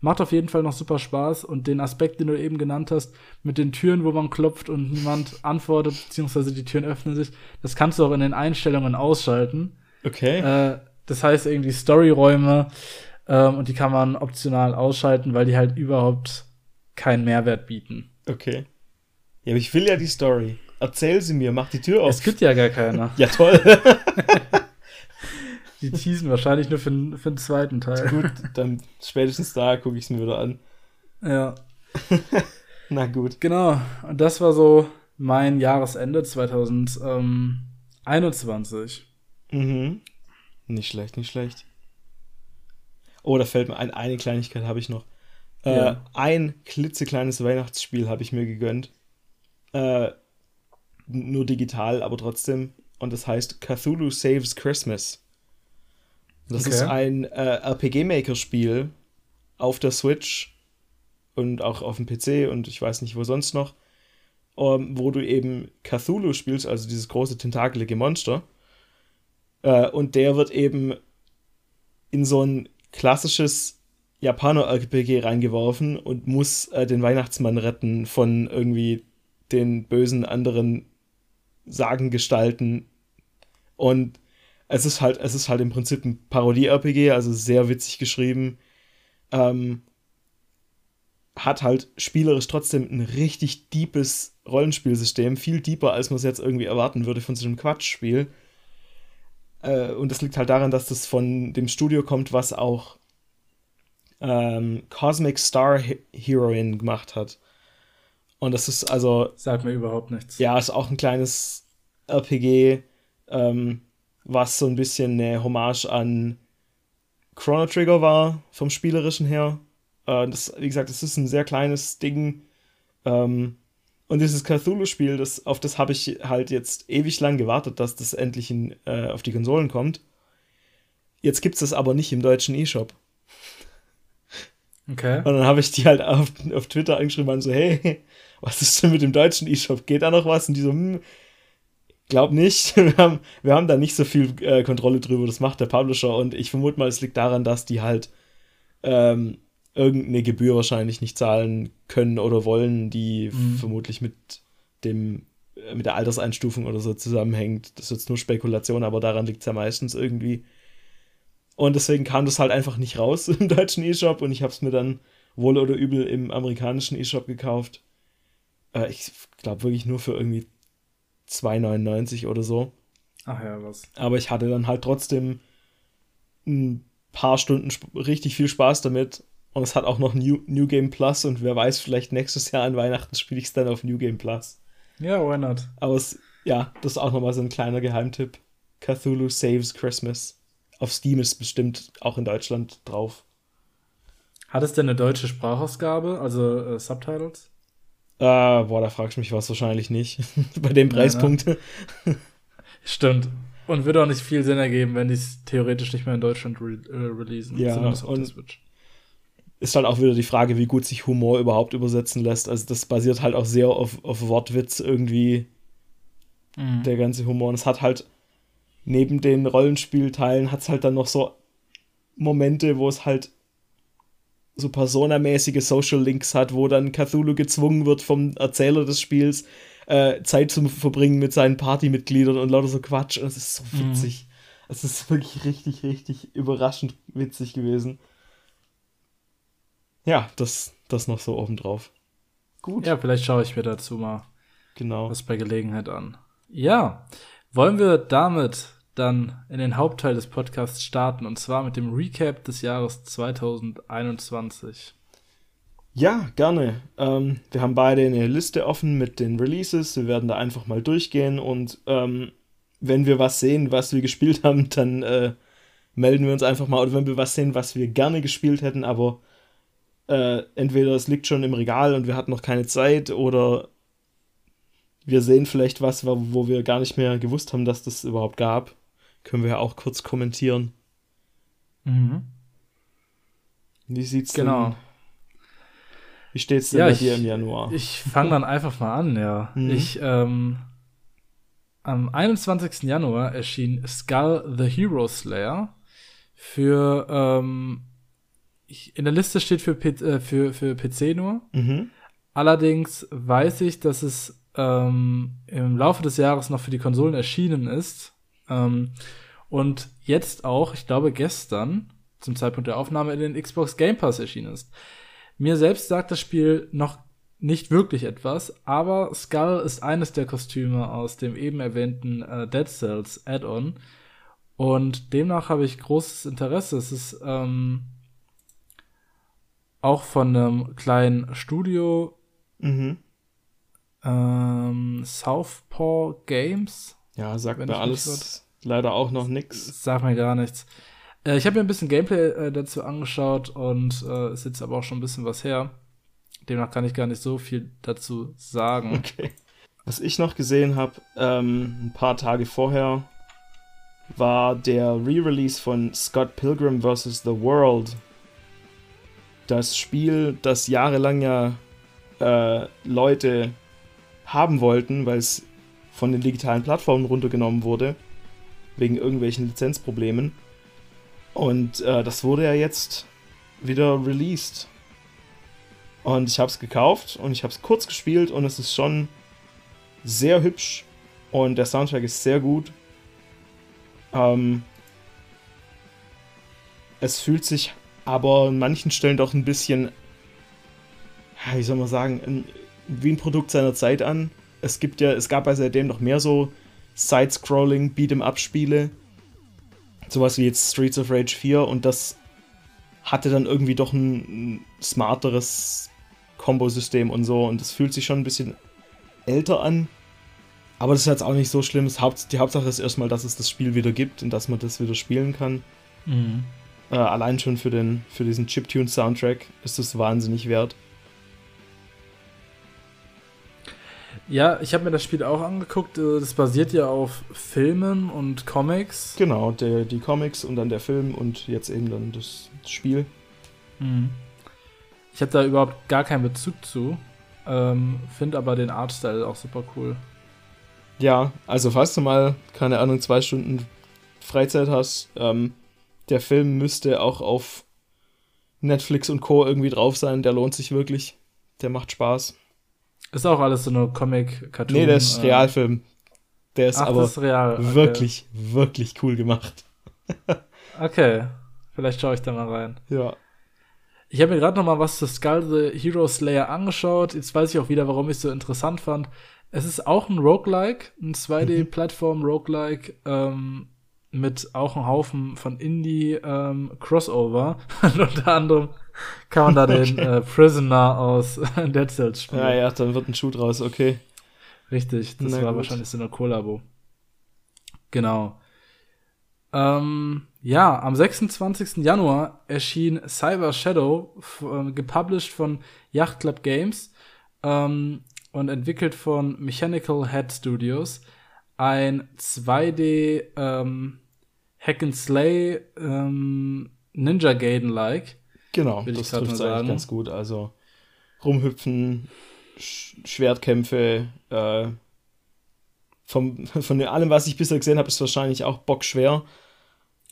Macht auf jeden Fall noch super Spaß und den Aspekt, den du eben genannt hast, mit den Türen, wo man klopft und niemand antwortet, beziehungsweise die Türen öffnen sich, das kannst du auch in den Einstellungen ausschalten. Okay. Äh, das heißt irgendwie Storyräume ähm, und die kann man optional ausschalten, weil die halt überhaupt keinen Mehrwert bieten. Okay. Ja, aber ich will ja die Story. Erzähl sie mir, mach die Tür auf. Es gibt ja gar keine. ja, toll. die teasen wahrscheinlich nur für, für den zweiten Teil. Gut, dann spätestens da gucke ich es mir wieder an. Ja. Na gut. Genau. Und das war so mein Jahresende 2021. Mhm. Nicht schlecht, nicht schlecht. Oh, da fällt mir ein, eine Kleinigkeit habe ich noch. Äh, ja. Ein klitzekleines Weihnachtsspiel habe ich mir gegönnt. Äh, nur digital, aber trotzdem. Und das heißt Cthulhu Saves Christmas. Das okay. ist ein äh, RPG-Maker-Spiel auf der Switch und auch auf dem PC und ich weiß nicht wo sonst noch, ähm, wo du eben Cthulhu spielst, also dieses große tentakelige Monster. Äh, und der wird eben in so ein klassisches Japaner-RPG reingeworfen und muss äh, den Weihnachtsmann retten von irgendwie den bösen anderen Sagengestalten. Und es ist halt, es ist halt im Prinzip ein Parodie-RPG, also sehr witzig geschrieben. Ähm, hat halt spielerisch trotzdem ein richtig deepes Rollenspielsystem, viel deeper, als man es jetzt irgendwie erwarten würde von so einem Quatschspiel. Äh, und das liegt halt daran, dass das von dem Studio kommt, was auch ähm, Cosmic Star Heroine gemacht hat. Und das ist also. Sagt mir überhaupt nichts. Ja, ist auch ein kleines RPG, ähm, was so ein bisschen eine Hommage an Chrono Trigger war, vom Spielerischen her. Äh, das, wie gesagt, das ist ein sehr kleines Ding. Ähm, und dieses Cthulhu-Spiel, das, auf das habe ich halt jetzt ewig lang gewartet, dass das endlich in, äh, auf die Konsolen kommt. Jetzt gibt es das aber nicht im deutschen E-Shop. Okay. Und dann habe ich die halt auf, auf Twitter angeschrieben und so, hey, was ist denn mit dem deutschen E-Shop? Geht da noch was? Und die so, hm, glaub nicht. Wir haben, wir haben da nicht so viel äh, Kontrolle drüber. Das macht der Publisher. Und ich vermute mal, es liegt daran, dass die halt ähm, irgendeine Gebühr wahrscheinlich nicht zahlen können oder wollen, die mhm. vermutlich mit dem mit der Alterseinstufung oder so zusammenhängt. Das ist jetzt nur Spekulation, aber daran liegt es ja meistens irgendwie. Und deswegen kam das halt einfach nicht raus im deutschen E-Shop und ich habe es mir dann wohl oder übel im amerikanischen E-Shop gekauft. Äh, ich glaube wirklich nur für irgendwie 2,99 oder so. Ach ja, was. Aber ich hatte dann halt trotzdem ein paar Stunden richtig viel Spaß damit. Und es hat auch noch New, New Game Plus und wer weiß, vielleicht nächstes Jahr an Weihnachten spiele ich es dann auf New Game Plus. Ja, why not? Aber es, ja, das ist auch nochmal so ein kleiner Geheimtipp. Cthulhu Saves Christmas. Auf Steam ist bestimmt auch in Deutschland drauf. Hat es denn eine deutsche Sprachausgabe, also äh, Subtitles? Äh, boah, da fragst du mich was wahrscheinlich nicht. Bei dem Preispunkt. Ja, ne? Stimmt. Und würde auch nicht viel Sinn ergeben, wenn die es theoretisch nicht mehr in Deutschland re äh, releasen. Ja, und ist halt auch wieder die Frage, wie gut sich Humor überhaupt übersetzen lässt. Also das basiert halt auch sehr auf, auf Wortwitz irgendwie, mhm. der ganze Humor. Und es hat halt neben den Rollenspielteilen hat es halt dann noch so Momente, wo es halt so personamäßige Social Links hat, wo dann Cthulhu gezwungen wird vom Erzähler des Spiels, äh, Zeit zu verbringen mit seinen Partymitgliedern und lauter so Quatsch. Und es ist so mhm. witzig. Mhm. Es ist wirklich richtig, richtig überraschend witzig gewesen. Ja, das, das noch so obendrauf. Gut. Ja, vielleicht schaue ich mir dazu mal genau. was bei Gelegenheit an. Ja, wollen wir damit dann in den Hauptteil des Podcasts starten und zwar mit dem Recap des Jahres 2021. Ja, gerne. Ähm, wir haben beide eine Liste offen mit den Releases. Wir werden da einfach mal durchgehen und ähm, wenn wir was sehen, was wir gespielt haben, dann äh, melden wir uns einfach mal. Oder wenn wir was sehen, was wir gerne gespielt hätten, aber äh, entweder es liegt schon im Regal und wir hatten noch keine Zeit oder wir sehen vielleicht was, wo wir gar nicht mehr gewusst haben, dass das überhaupt gab. Können wir ja auch kurz kommentieren. Mhm. Wie sieht's genau. denn wie steht's denn ja, bei ich, dir im Januar? Ich fange dann einfach mal an, ja. Mhm. Ich, ähm, am 21. Januar erschien Skull the Hero Slayer für, ähm, in der Liste steht für, äh, für, für PC nur. Mhm. Allerdings weiß ich, dass es ähm, im Laufe des Jahres noch für die Konsolen erschienen ist. Ähm, und jetzt auch, ich glaube gestern, zum Zeitpunkt der Aufnahme in den Xbox Game Pass erschienen ist. Mir selbst sagt das Spiel noch nicht wirklich etwas, aber Skull ist eines der Kostüme aus dem eben erwähnten äh, Dead Cells Add-on. Und demnach habe ich großes Interesse. Es ist ähm, auch von einem kleinen Studio. Mhm. Ähm, Southpaw Games. Ja, sagt mir alles leider auch noch nichts. Sagt mir gar nichts. Äh, ich habe mir ein bisschen Gameplay äh, dazu angeschaut und äh, ist jetzt aber auch schon ein bisschen was her. Demnach kann ich gar nicht so viel dazu sagen. Okay. Was ich noch gesehen habe, ähm, ein paar Tage vorher, war der Re-Release von Scott Pilgrim vs. The World. Das Spiel, das jahrelang ja äh, Leute haben wollten, weil es von den digitalen Plattformen runtergenommen wurde, wegen irgendwelchen Lizenzproblemen. Und äh, das wurde ja jetzt wieder released. Und ich habe es gekauft und ich habe es kurz gespielt und es ist schon sehr hübsch und der Soundtrack ist sehr gut. Ähm, es fühlt sich aber an manchen Stellen doch ein bisschen, wie soll man sagen, wie ein Produkt seiner Zeit an. Es gibt ja, es gab ja seitdem noch mehr so Side-Scrolling, Beat'em-Up-Spiele sowas wie jetzt Streets of Rage 4 und das hatte dann irgendwie doch ein, ein smarteres Kombosystem und so und das fühlt sich schon ein bisschen älter an. Aber das ist jetzt auch nicht so schlimm. die Hauptsache ist erstmal, dass es das Spiel wieder gibt und dass man das wieder spielen kann. Mhm. Äh, allein schon für, den, für diesen Chiptune-Soundtrack ist das wahnsinnig wert. Ja, ich habe mir das Spiel auch angeguckt. Äh, das basiert ja auf Filmen und Comics. Genau, der, die Comics und dann der Film und jetzt eben dann das, Spiel. Mhm. Ich habe da überhaupt gar keinen Bezug zu. Ähm, Finde aber den Artstyle auch super cool. Ja, also falls du mal, keine Ahnung, zwei Stunden Freizeit hast, ähm, der Film müsste auch auf Netflix und Co. irgendwie drauf sein. Der lohnt sich wirklich. Der macht Spaß. Ist auch alles so eine Comic-Cartoon. Nee, der ist äh, Realfilm. Der ist Ach, aber ist. Okay. wirklich, wirklich cool gemacht. Okay. Vielleicht schaue ich da mal rein. Ja. Ich habe mir gerade noch mal was zu Skull the Hero Slayer angeschaut. Jetzt weiß ich auch wieder, warum ich es so interessant fand. Es ist auch ein Roguelike, ein 2D-Plattform-Roguelike, ähm, mit auch einem Haufen von Indie-Crossover. Und unter anderem kann man da den äh, Prisoner aus Dead Cells spielen. Ja, ja, dann wird ein Schuh draus, okay. Richtig, das Na war gut. wahrscheinlich so eine Kollabo. Genau. Ähm, ja, am 26. Januar erschien Cyber Shadow, f- äh, gepublished von Yacht Club Games ähm, und entwickelt von Mechanical Head Studios. Ein 2D ähm, Hack and Slay ähm, Ninja Gaiden-like. Genau, Will das trifft eigentlich ganz gut. Also rumhüpfen, Sch Schwertkämpfe, äh, vom, von allem, was ich bisher gesehen habe, ist wahrscheinlich auch bockschwer.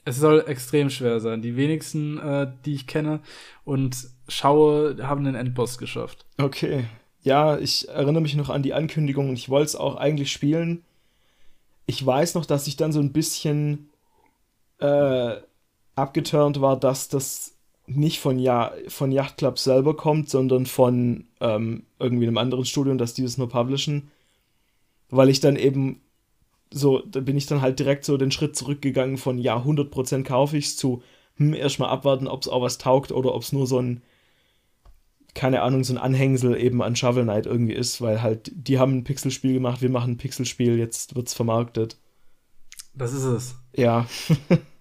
Es soll extrem schwer sein. Die wenigsten, äh, die ich kenne und schaue, haben den Endboss geschafft. Okay. Ja, ich erinnere mich noch an die Ankündigung und ich wollte es auch eigentlich spielen. Ich weiß noch, dass ich dann so ein bisschen äh, abgeturnt war, dass das nicht von, ja von Yacht Club selber kommt, sondern von ähm, irgendwie einem anderen Studio und dass die das nur publishen. Weil ich dann eben so, da bin ich dann halt direkt so den Schritt zurückgegangen von ja, 100% kaufe ich's zu, hm, erstmal abwarten, ob es auch was taugt oder ob es nur so ein keine Ahnung, so ein Anhängsel eben an Shovel Knight irgendwie ist, weil halt, die haben ein Pixelspiel gemacht, wir machen ein Pixelspiel, jetzt wird's vermarktet. Das ist es. Ja,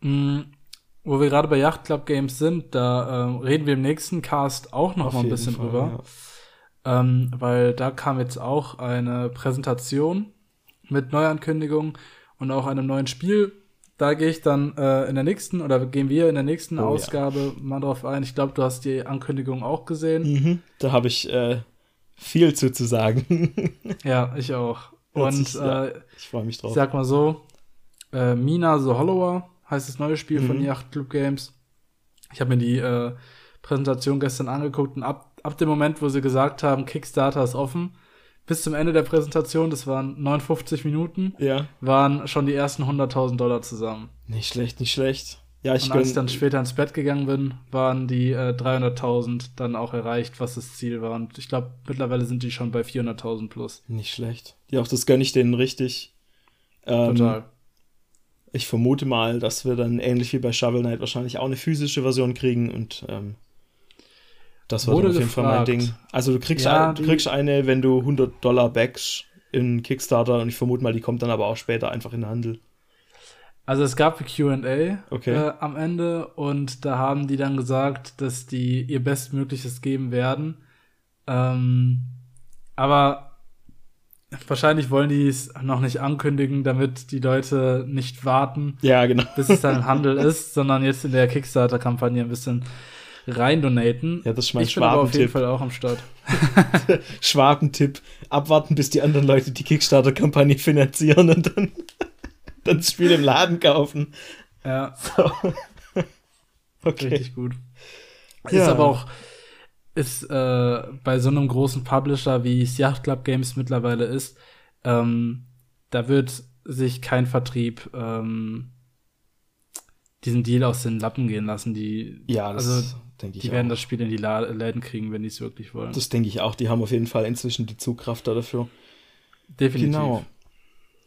Mm, wo wir gerade bei Yacht Club Games sind, da ähm, reden wir im nächsten Cast auch noch auf mal ein bisschen Fall, drüber. Ähm, weil da kam jetzt auch eine Präsentation mit Neuankündigungen und auch einem neuen Spiel. Da gehe ich dann äh, in der nächsten oder gehen wir in der nächsten Oh ja. Ausgabe mal drauf ein. Ich glaube, du hast die Ankündigung auch gesehen. Ja. Mhm, da habe ich äh, viel zu, zu sagen. Ja, ich auch. Und sich- ja. äh, ich freue mich ich drauf. sag mal so, äh, Mina the Hollower heißt das neue Spiel von Mhm. Yacht Club Games. Ich habe mir die äh, Präsentation gestern angeguckt und ab, ab dem Moment, wo sie gesagt haben, Kickstarter ist offen, bis zum Ende der Präsentation, das waren 59 Minuten, Ja, waren schon die ersten 100.000 Dollar zusammen. nicht schlecht, nicht schlecht. Ja, ich Und als ich dann später ins Bett gegangen bin, waren die äh, 300.000 dann auch erreicht, was das Ziel war. Und ich glaube, mittlerweile sind die schon bei 400.000 plus. nicht schlecht. Ja, auch das gönne ich denen richtig. Ähm, Total. Ich vermute mal, dass wir dann ähnlich wie bei Shovel Knight wahrscheinlich auch eine physische Version kriegen und ähm, das Wurde auf jeden Fall mein gefragt. Ding. Also du kriegst, Ja, ein, du kriegst eine, wenn du 100 Dollar backst in Kickstarter und ich vermute mal, die kommt dann aber auch später einfach in den Handel. Also es gab Q&A Okay. äh, am Ende und da haben die dann gesagt, dass die ihr Bestmögliches geben werden. Ähm, aber wahrscheinlich wollen die es noch nicht ankündigen, damit die Leute nicht warten, Ja, genau. bis es dann im Handel ist, sondern jetzt in der Kickstarter-Kampagne ein bisschen reindonaten. Ja, das ist mein ich bin aber auf jeden Schwabentipp. Fall auch am Start. Schwabentipp. Abwarten, bis die anderen Leute die Kickstarter-Kampagne finanzieren und dann, dann das Spiel im Laden kaufen. Ja, So. Okay. richtig gut. Ja. Ist aber auch ist äh, bei so einem großen Publisher, wie es Yacht Club Games mittlerweile ist, ähm, da wird sich kein Vertrieb ähm, diesen Deal aus den Lappen gehen lassen. Die, Ja, das also denke ich die werden auch. das Spiel in die Läden kriegen, wenn die es wirklich wollen. Das denke ich auch. Die haben auf jeden Fall inzwischen die Zugkraft da dafür. Definitiv. Genau.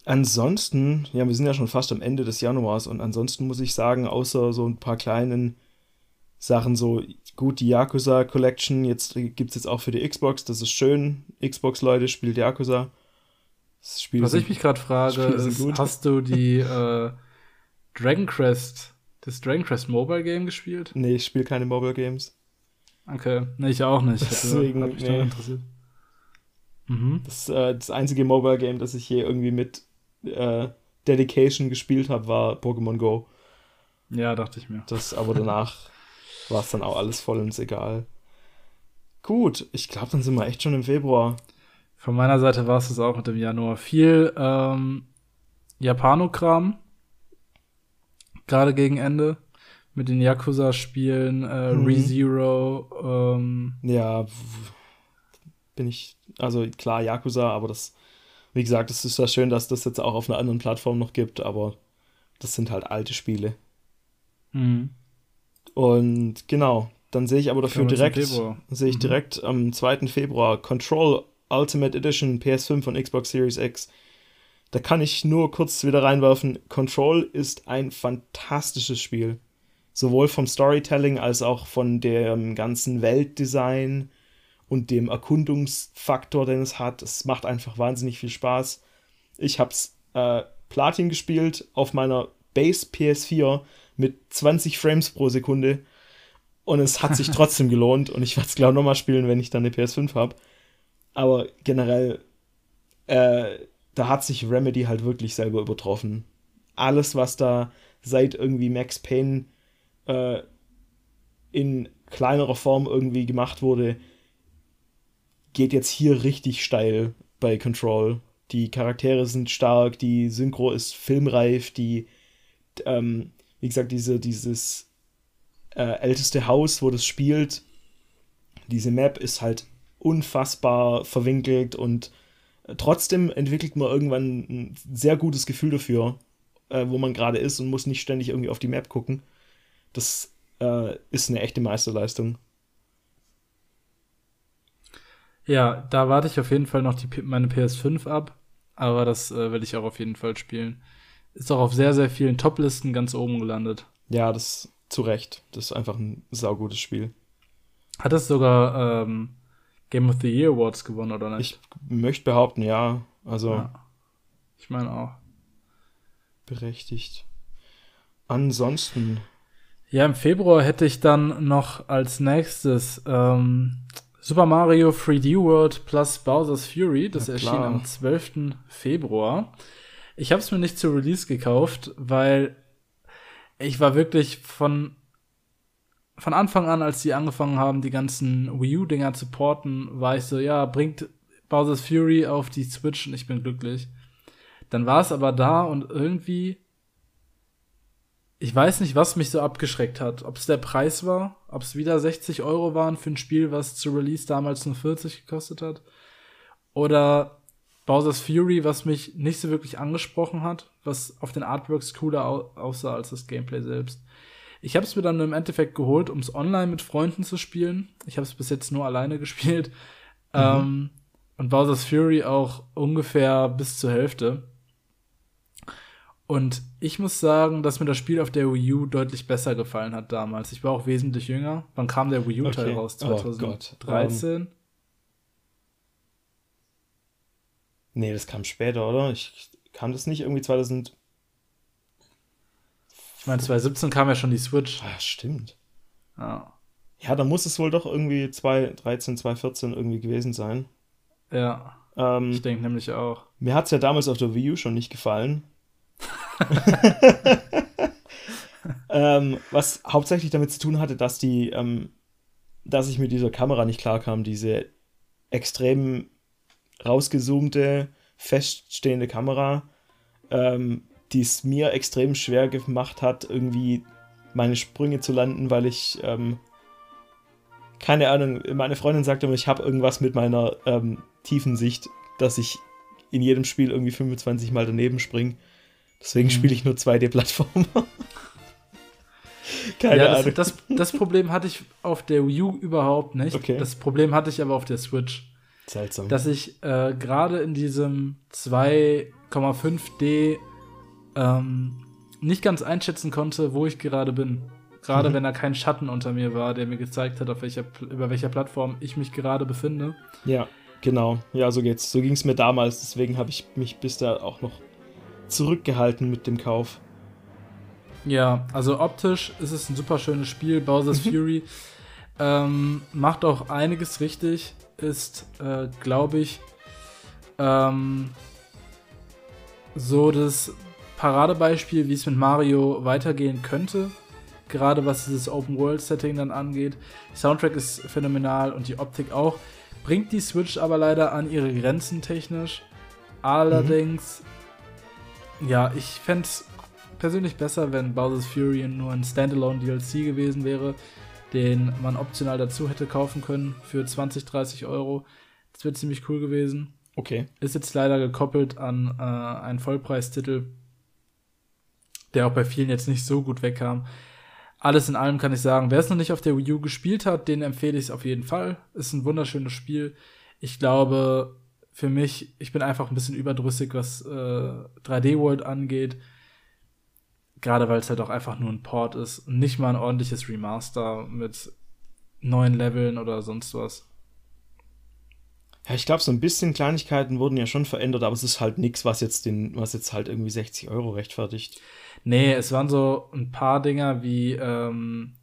Ansonsten, ja, wir sind ja schon fast am Ende des Januars und ansonsten muss ich sagen, außer so ein paar kleinen Sachen, so gut, die Yakuza Collection, jetzt gibt es jetzt auch für die Xbox, das ist schön. Xbox-Leute, spielt Yakuza. Das Spiel Was ich mich gerade frage, sind ist, hast du die äh, Dragon Quest, das Dragon Quest Mobile Game gespielt? Nee, ich spiele keine Mobile Games. Okay, nee, ich auch nicht. Deswegen, mich nee. interessiert. Mhm. Das, äh, das einzige Mobile Game, das ich je irgendwie mit äh, Dedication gespielt habe, war Pokémon Go. Ja, dachte ich mir. Das, aber danach war es dann auch alles vollends egal. Gut, ich glaube, dann sind wir echt schon im Februar. Von meiner Seite war es das auch mit dem Januar. Viel ähm, Japanokram. Gerade gegen Ende. Mit den Yakuza-Spielen, äh, Mhm. ReZero, ähm, Ja, bin ich, also klar, Yakuza, aber das, wie gesagt, es ist ja schön, dass das jetzt auch auf einer anderen Plattform noch gibt, aber das sind halt alte Spiele. Mhm. Und genau, dann sehe ich aber dafür direkt, sehe ich Mhm. direkt am 2. Februar Control Ultimate Edition PS5 und Xbox Series X. Da kann ich nur kurz wieder reinwerfen. Control ist ein fantastisches Spiel. Sowohl vom Storytelling als auch von dem ganzen Weltdesign und dem Erkundungsfaktor, den es hat. Es macht einfach wahnsinnig viel Spaß. Ich habe es äh, Platin gespielt auf meiner Base PS4 mit 20 Frames pro Sekunde. Und es hat sich trotzdem gelohnt. Und ich werde es, glaube ich, nochmal spielen, wenn ich dann eine PS5 habe. Aber generell, äh, da hat sich Remedy halt wirklich selber übertroffen. Alles, was da seit irgendwie Max Payne äh, in kleinerer Form irgendwie gemacht wurde, geht jetzt hier richtig steil bei Control. Die Charaktere sind stark, die Synchro ist filmreif, die, ähm, wie gesagt, diese, dieses äh, älteste Haus, wo das spielt, diese Map ist halt unfassbar verwinkelt und äh, trotzdem entwickelt man irgendwann ein sehr gutes Gefühl dafür, äh, wo man gerade ist und muss nicht ständig irgendwie auf die Map gucken. Das äh, ist eine echte Meisterleistung. Ja, da warte ich auf jeden Fall noch die, meine PS5 ab, aber das äh, will ich auch auf jeden Fall spielen. Ist auch auf sehr, sehr vielen Top-Listen ganz oben gelandet. Ja, das zu Recht. Das ist einfach ein saugutes Spiel. Hat es sogar ähm, Game of the Year Awards gewonnen, oder Ich nicht? möchte behaupten, ja. Also Ja. Ich meine auch. berechtigt. Ansonsten, Ja, im Februar hätte ich dann noch als nächstes ähm, Super Mario 3D World plus Bowser's Fury. Das Na erschien am 12. Februar. Ich habe es mir nicht zu Release gekauft, weil ich war wirklich von von Anfang an, als die angefangen haben, die ganzen Wii U-Dinger zu porten, war ich so, ja, bringt Bowser's Fury auf die Switch und ich bin glücklich. Dann war es aber da und irgendwie ich weiß nicht, was mich so abgeschreckt hat. Ob es der Preis war, ob es wieder 60 Euro waren für ein Spiel, was zu Release damals nur 40 gekostet hat. Oder Bowser's Fury, was mich nicht so wirklich angesprochen hat, was auf den Artworks cooler au aussah als das Gameplay selbst. Ich habe es mir dann im Endeffekt geholt, um es online mit Freunden zu spielen. Ich habe es bis jetzt nur alleine gespielt. Ähm, und Bowser's Fury auch ungefähr bis zur Hälfte. Und ich muss sagen, dass mir das Spiel auf der Wii U deutlich besser gefallen hat damals. Ich war auch wesentlich jünger. Wann kam der Wii U-Teil Okay. raus? Oh Gott. 2013? Nee, das kam später, oder? Ich kam das nicht irgendwie 2000. ich meine, 2017 kam ja schon die Switch. Ah, stimmt. Ja. Ja, da muss es wohl doch irgendwie 2013, 2014 irgendwie gewesen sein. Ja, Ähm, ich denke nämlich auch. Mir hat es ja damals auf der Wii U schon nicht gefallen. ähm, was hauptsächlich damit zu tun hatte, dass die, ähm, dass ich mit dieser Kamera nicht klarkam, diese extrem rausgezoomte, feststehende Kamera, ähm, die es mir extrem schwer gemacht hat, irgendwie meine Sprünge zu landen, weil ich ähm, keine Ahnung, meine Freundin sagte immer, ich habe irgendwas mit meiner ähm, tiefen Sicht, dass ich in jedem Spiel irgendwie 25 Mal daneben springe. Deswegen Mhm. spiele ich nur 2D-Plattformer. Keine ja, Ahnung. das, das, das Problem hatte ich auf der Wii U überhaupt nicht. Okay. Das Problem hatte ich aber auf der Switch. Seltsam. dass ich äh, gerade in diesem 2,5D ähm, nicht ganz einschätzen konnte, wo ich gerade bin. Gerade Mhm. wenn da kein Schatten unter mir war, der mir gezeigt hat, auf welcher, über welcher Plattform ich mich gerade befinde. ja, genau. Ja, so geht's. So ging es mir damals. Deswegen habe ich mich bis da auch noch zurückgehalten mit dem Kauf. Ja, also optisch ist es ein super schönes Spiel. Bowser's Fury ähm, macht auch einiges richtig. Ist, äh, glaube ich, ähm, so das Paradebeispiel, wie es mit Mario weitergehen könnte. Gerade was dieses Open-World-Setting dann angeht. Der Soundtrack ist phänomenal und die Optik auch. Bringt die Switch aber leider an ihre Grenzen technisch. Allerdings, ja, ich fände es persönlich besser, wenn Bowser's Fury nur ein Standalone DLC gewesen wäre, den man optional dazu hätte kaufen können für 20, 30 Euro. Das wäre ziemlich cool gewesen. Okay. Ist jetzt leider gekoppelt an äh, einen Vollpreistitel, der auch bei vielen jetzt nicht so gut wegkam. Alles in allem kann ich sagen, wer es noch nicht auf der Wii U gespielt hat, den empfehle ich es auf jeden Fall. Ist ein wunderschönes Spiel. Ich glaube, für mich, ich bin einfach ein bisschen überdrüssig, was äh, 3D World angeht. Gerade weil es halt auch einfach nur ein Port ist und nicht mal ein ordentliches Remaster mit neuen Leveln oder sonst was. Ja, ich glaube, so ein bisschen Kleinigkeiten wurden ja schon verändert, aber es ist halt nichts, was jetzt den, was jetzt halt irgendwie 60 Euro rechtfertigt. Nee, es waren so ein paar Dinger wie ähm,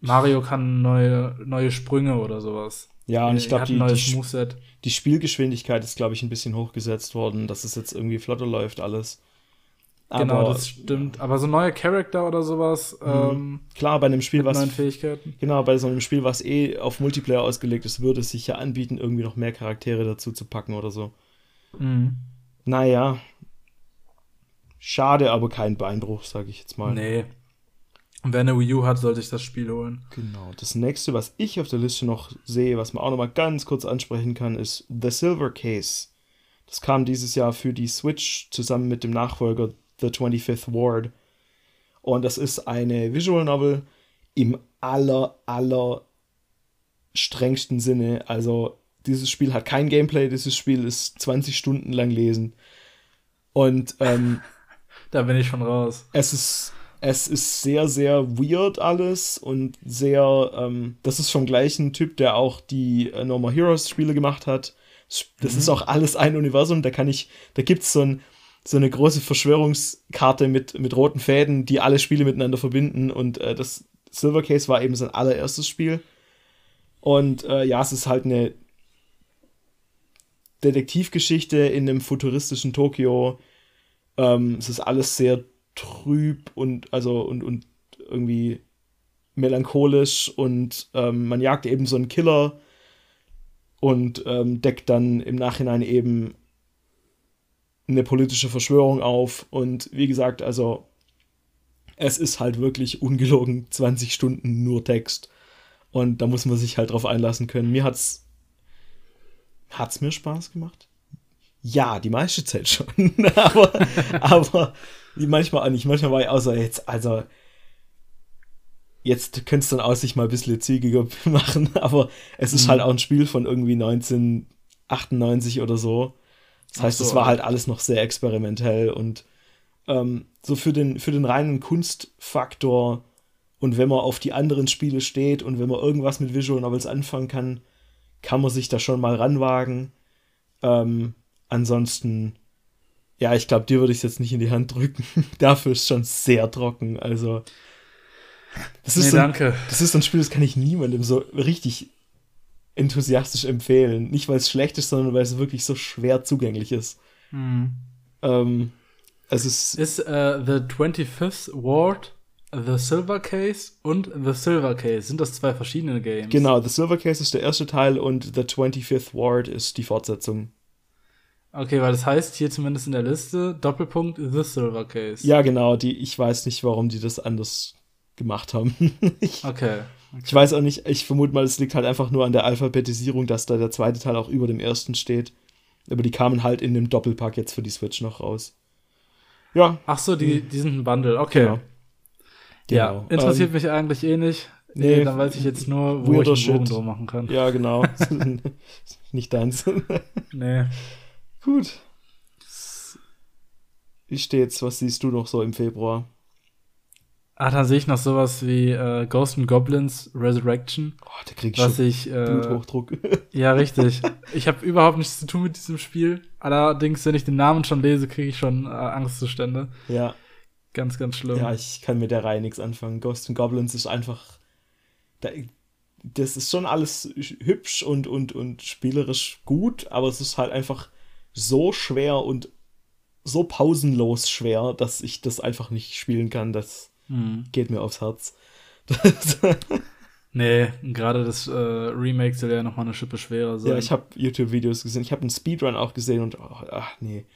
Mario kann neue, neue Sprünge oder sowas. Ja, und ich glaube, die, die, die Spielgeschwindigkeit ist, glaube ich, ein bisschen hochgesetzt worden, dass es jetzt irgendwie flotter läuft, alles. Genau, Aber, das stimmt. Aber so neue Charakter oder sowas ähm, Klar, bei einem Spiel, mit was neuen Fähigkeiten. Genau, bei so einem Spiel, was eh auf Multiplayer ausgelegt ist, würde es sich ja anbieten, irgendwie noch mehr Charaktere dazu zu packen oder so. Mhm. Naja. Schade, aber kein Beinbruch, sage ich jetzt mal. Nee. Und wer eine Wii U hat, sollte ich das Spiel holen. Genau. Das nächste, was ich auf der Liste noch sehe, was man auch noch mal ganz kurz ansprechen kann, ist The Silver Case. Das kam dieses Jahr für die Switch zusammen mit dem Nachfolger The 25th Ward. Und das ist eine Visual Novel im aller, aller strengsten Sinne. Also, dieses Spiel hat kein Gameplay, dieses Spiel ist 20 Stunden lang lesen. Und ähm, Da bin ich schon raus. es ist, es ist sehr, sehr weird alles und sehr, ähm, das ist vom gleichen Typ, der auch die äh, No More Heroes Spiele gemacht hat. Das ist auch alles ein Universum, da kann ich, da gibt's so, ein, so eine große Verschwörungskarte mit, mit roten Fäden, die alle Spiele miteinander verbinden und äh, das Silver Case war eben sein allererstes Spiel. Und äh, ja, es ist halt eine Detektivgeschichte in einem futuristischen Tokio. Ähm, es ist alles sehr trüb und also und, und irgendwie melancholisch und ähm, man jagt eben so einen Killer und ähm, deckt dann im Nachhinein eben eine politische Verschwörung auf und wie gesagt, also es ist halt wirklich ungelogen 20 Stunden nur Text und da muss man sich halt drauf einlassen können. Mir hat's hat's mir Spaß gemacht? Ja, die meiste Zeit schon. aber, aber manchmal auch nicht. Manchmal war ich so, jetzt, also, jetzt könnte es dann auch sich mal ein bisschen zügiger machen, aber es ist Mhm. halt auch ein Spiel von irgendwie 1998 oder so. Das heißt, so, es war halt alt. alles noch sehr experimentell und ähm, so für den, für den reinen Kunstfaktor und wenn man auf die anderen Spiele steht und wenn man irgendwas mit Visual Novels anfangen kann, kann man sich da schon mal ranwagen. Ähm, ansonsten, ja, ich glaube, dir würde ich es jetzt nicht in die Hand drücken. Dafür ist schon sehr trocken. Also, das ist, Nee, ein, danke. das ist so ein Spiel, das kann ich niemandem so richtig enthusiastisch empfehlen. Nicht, weil es schlecht ist, sondern weil es wirklich so schwer zugänglich ist. Mhm. Ähm, es ist, Ist äh, The 25th Ward, The Silver Case und The Silver Case. Sind das zwei verschiedene Games? genau, The Silver Case ist der erste Teil und The 25th Ward ist die Fortsetzung. Okay, weil das heißt hier zumindest in der Liste Doppelpunkt The Silver Case. Ja, genau, die, ich weiß nicht, warum die das anders gemacht haben. ich, Okay. Ich weiß auch nicht, ich vermute mal, es liegt halt einfach nur an der Alphabetisierung, dass da der zweite Teil auch über dem ersten steht. Aber die kamen halt in dem Doppelpack jetzt für die Switch noch raus. Ja, Ach so, die, die sind ein Bundle. Okay. Genau. Ja, Genau. interessiert Ähm, mich eigentlich eh nicht. Nee, nee, dann weiß ich jetzt nur, wo ich einen drum machen kann. ja, genau. nicht deins. Nee. Gut. Wie steht's? Was siehst du noch so im Februar? Ah, dann sehe ich noch sowas wie äh, Ghost and Goblins Resurrection, Oh, da krieg ich was schon ich äh, Bluthochdruck. Ja, richtig. Ich habe überhaupt nichts zu tun mit diesem Spiel. Allerdings, wenn ich den Namen schon lese, kriege ich schon äh, Angstzustände. ja, Ganz, ganz schlimm. ja, ich kann mit der Reihe nichts anfangen. Ghosts and Goblins ist einfach. Da, das ist schon alles hübsch und, und, und spielerisch gut, aber es ist halt einfach so schwer und so pausenlos schwer, dass ich das einfach nicht spielen kann. Das Hm. geht mir aufs Herz. Nee, gerade das äh, Remake soll ja nochmal eine Schippe schwerer sein. Ja, ich habe YouTube-Videos gesehen. Ich habe einen Speedrun auch gesehen und oh, ach nee.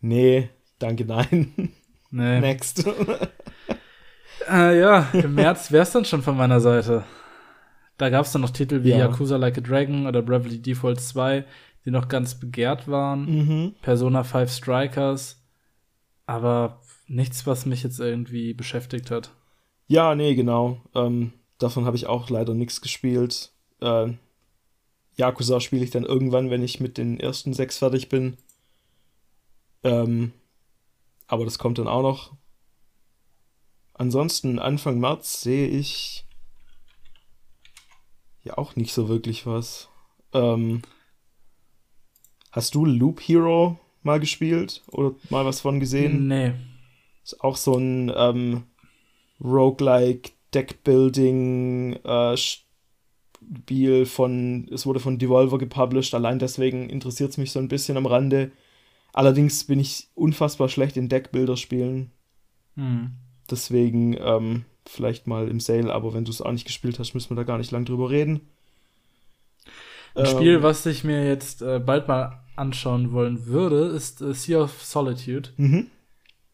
Nee, danke, nein. nee. Next. Äh, ja, im März wär's dann schon von meiner Seite. Da gab es dann noch Titel wie Ja. Yakuza Like a Dragon oder Bravely Default 2, die noch ganz begehrt waren. Mhm. Persona 5 Strikers. Aber nichts, was mich jetzt irgendwie beschäftigt hat. Ja, nee, genau. Ähm, davon habe ich auch leider nichts gespielt. Äh, Yakuza spiele ich dann irgendwann, wenn ich mit den ersten sechs fertig bin. Ähm, aber das kommt dann auch noch. Ansonsten, Anfang März sehe ich ja auch nicht so wirklich was. Ähm, hast du Loop Hero mal gespielt oder mal was von gesehen? Nee. Ist auch so ein ähm, Roguelike Deckbuilding äh, Spiel von, es wurde von Devolver gepublished, allein deswegen interessiert es mich so ein bisschen am Rande. Allerdings bin ich unfassbar schlecht in Deckbuilder-Spielen, Hm. deswegen ähm, vielleicht mal im Sale, aber wenn du es auch nicht gespielt hast, müssen wir da gar nicht lang drüber reden. Ein Ähm, Spiel, was ich mir jetzt äh, bald mal anschauen wollen würde, ist äh, Sea of Solitude. Mhm.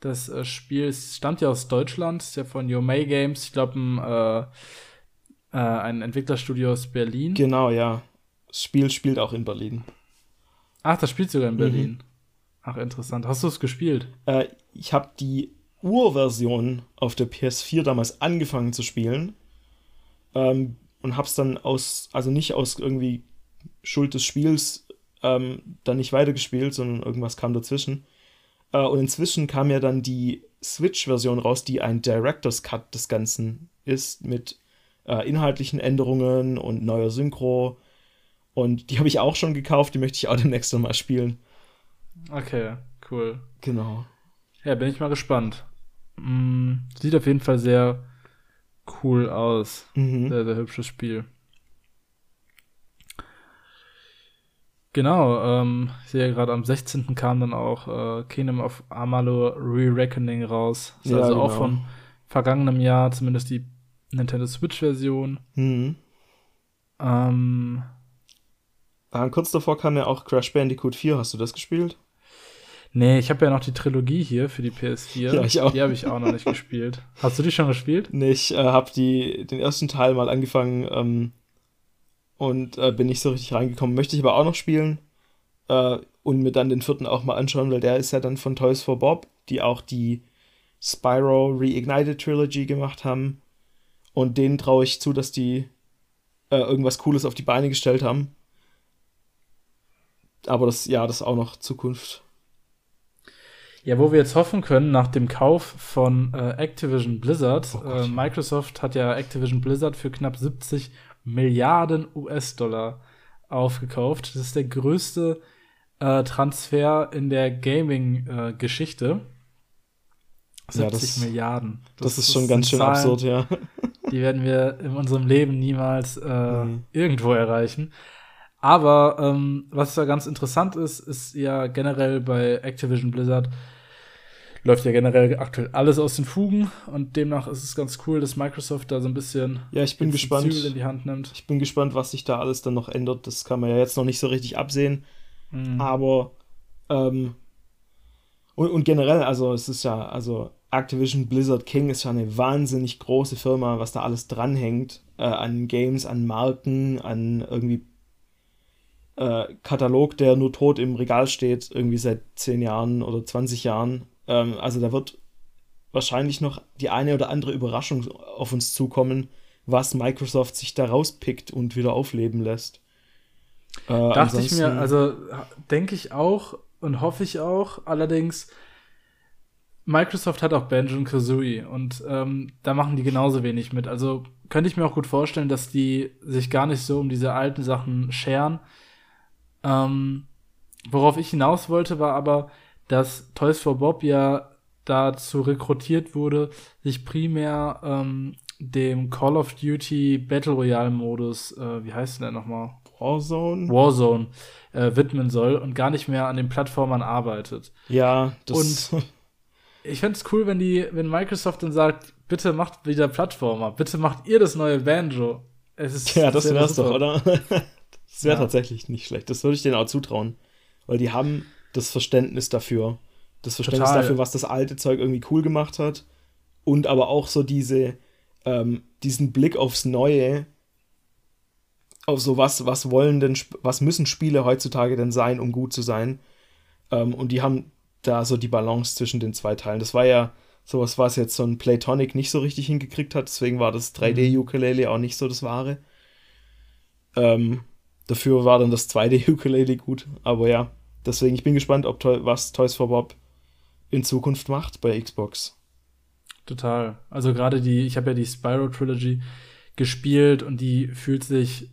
Das äh, Spiel stammt ja aus Deutschland, ist ja von Yo May Games, ich glaube, ein, äh, äh, ein Entwicklerstudio aus Berlin. Genau, ja. Das Spiel spielt auch in Berlin. Ach, das spielt sogar in Mhm. Berlin. Ach, interessant. Hast du es gespielt? Äh, ich habe die Urversion auf der PS4 damals angefangen zu spielen ähm, und habe es dann aus, also nicht aus irgendwie Schuld des Spiels ähm, dann nicht weitergespielt, sondern irgendwas kam dazwischen. Äh, und inzwischen kam ja dann die Switch-Version raus, die ein Director's Cut des Ganzen ist, mit äh, inhaltlichen Änderungen und neuer Synchro. Und die habe ich auch schon gekauft, die möchte ich auch demnächst noch mal spielen. Okay, cool. Genau. Ja, bin ich mal gespannt. Mm, sieht auf jeden Fall sehr cool aus. Mhm. Sehr, sehr hübsches Spiel. Genau, ähm, ich sehe gerade am 16. kam dann auch äh, Kingdom of Amalur Re-Reckoning raus. Ist Ja, also auch genau. von vergangenem Jahr, zumindest die Nintendo Switch-Version. Mhm. Ähm, Ah, kurz davor kam ja auch Crash Bandicoot 4. Hast du das gespielt? nee, ich habe ja noch die Trilogie hier für die PS4. Ja, ich auch. Die habe ich auch noch nicht gespielt. Hast du die schon gespielt? Nee, ich äh, habe den ersten Teil mal angefangen ähm, und äh, bin nicht so richtig reingekommen. Möchte ich aber auch noch spielen äh, und mir dann den vierten auch mal anschauen, weil der ist ja dann von Toys for Bob, die auch die Spyro Reignited Trilogy gemacht haben. Und denen traue ich zu, dass die äh, irgendwas Cooles auf die Beine gestellt haben. Aber das, ja, das ist auch noch Zukunft. Ja, wo wir jetzt hoffen können, nach dem Kauf von äh, Activision Blizzard, Oh äh, Microsoft hat ja Activision Blizzard für knapp 70 Milliarden US-Dollar aufgekauft. Das ist der größte äh, Transfer in der Gaming-Geschichte. 70 Ja, das- Milliarden. Das, ist schon ganz schön Zahlen, absurd, ja. Die werden wir in unserem Leben niemals äh, Mhm. irgendwo erreichen. Aber ähm, was ja ganz interessant ist, ist ja generell bei Activision Blizzard läuft ja generell aktuell alles aus den Fugen und demnach ist es ganz cool, dass Microsoft da so ein bisschen Ja, ich bin gespannt. Zügel in die Hand nimmt. Ich bin gespannt, was sich da alles dann noch ändert. Das kann man ja jetzt noch nicht so richtig absehen. Mhm. Aber ähm, und, und generell, also es ist ja, also Activision Blizzard King ist ja eine wahnsinnig große Firma, was da alles dranhängt. Äh, an Games, an Marken, an irgendwie äh, Katalog, der nur tot im Regal steht, irgendwie seit 10 Jahren oder 20 Jahren. Ähm, also da wird wahrscheinlich noch die eine oder andere Überraschung auf uns zukommen, was Microsoft sich da rauspickt und wieder aufleben lässt. Äh, Dachte ich mir, also denke ich auch und hoffe ich auch. Allerdings, Microsoft hat auch Banjo und Kazooie und ähm, da machen die genauso wenig mit. Also könnte ich mir auch gut vorstellen, dass die sich gar nicht so um diese alten Sachen scheren. Ähm, worauf ich hinaus wollte, war aber, dass Toys for Bob ja dazu rekrutiert wurde, sich primär ähm, dem Call of Duty Battle Royale Modus, äh, wie heißt denn der nochmal? Warzone? Warzone äh, widmen soll und gar nicht mehr an den Plattformern arbeitet. Ja, das. Ich fände es cool, wenn die, wenn Microsoft dann sagt, bitte macht wieder Plattformer, bitte macht ihr das neue Banjo. Es ist ja, das wäre wär's doch, super. oder? Das wäre Ja. tatsächlich nicht schlecht. Das würde ich denen auch zutrauen. Weil die haben das Verständnis dafür. Das Verständnis Total. dafür, was das alte Zeug irgendwie cool gemacht hat. Und aber auch so diese, ähm, diesen Blick aufs Neue, auf so was, was wollen denn, was müssen Spiele heutzutage denn sein, um gut zu sein. Ähm, und die haben da so die Balance zwischen den zwei Teilen. Das war ja sowas, was jetzt so ein Playtonic nicht so richtig hingekriegt hat, deswegen war das 3D-Ukulele auch nicht so das Wahre. Ähm, dafür war dann das 2D-Ukulele gut, aber ja, deswegen, ich bin gespannt, ob was Toys for Bob in Zukunft macht bei Xbox. Total. Also gerade die, ich habe ja die Spyro Trilogy gespielt und die fühlt sich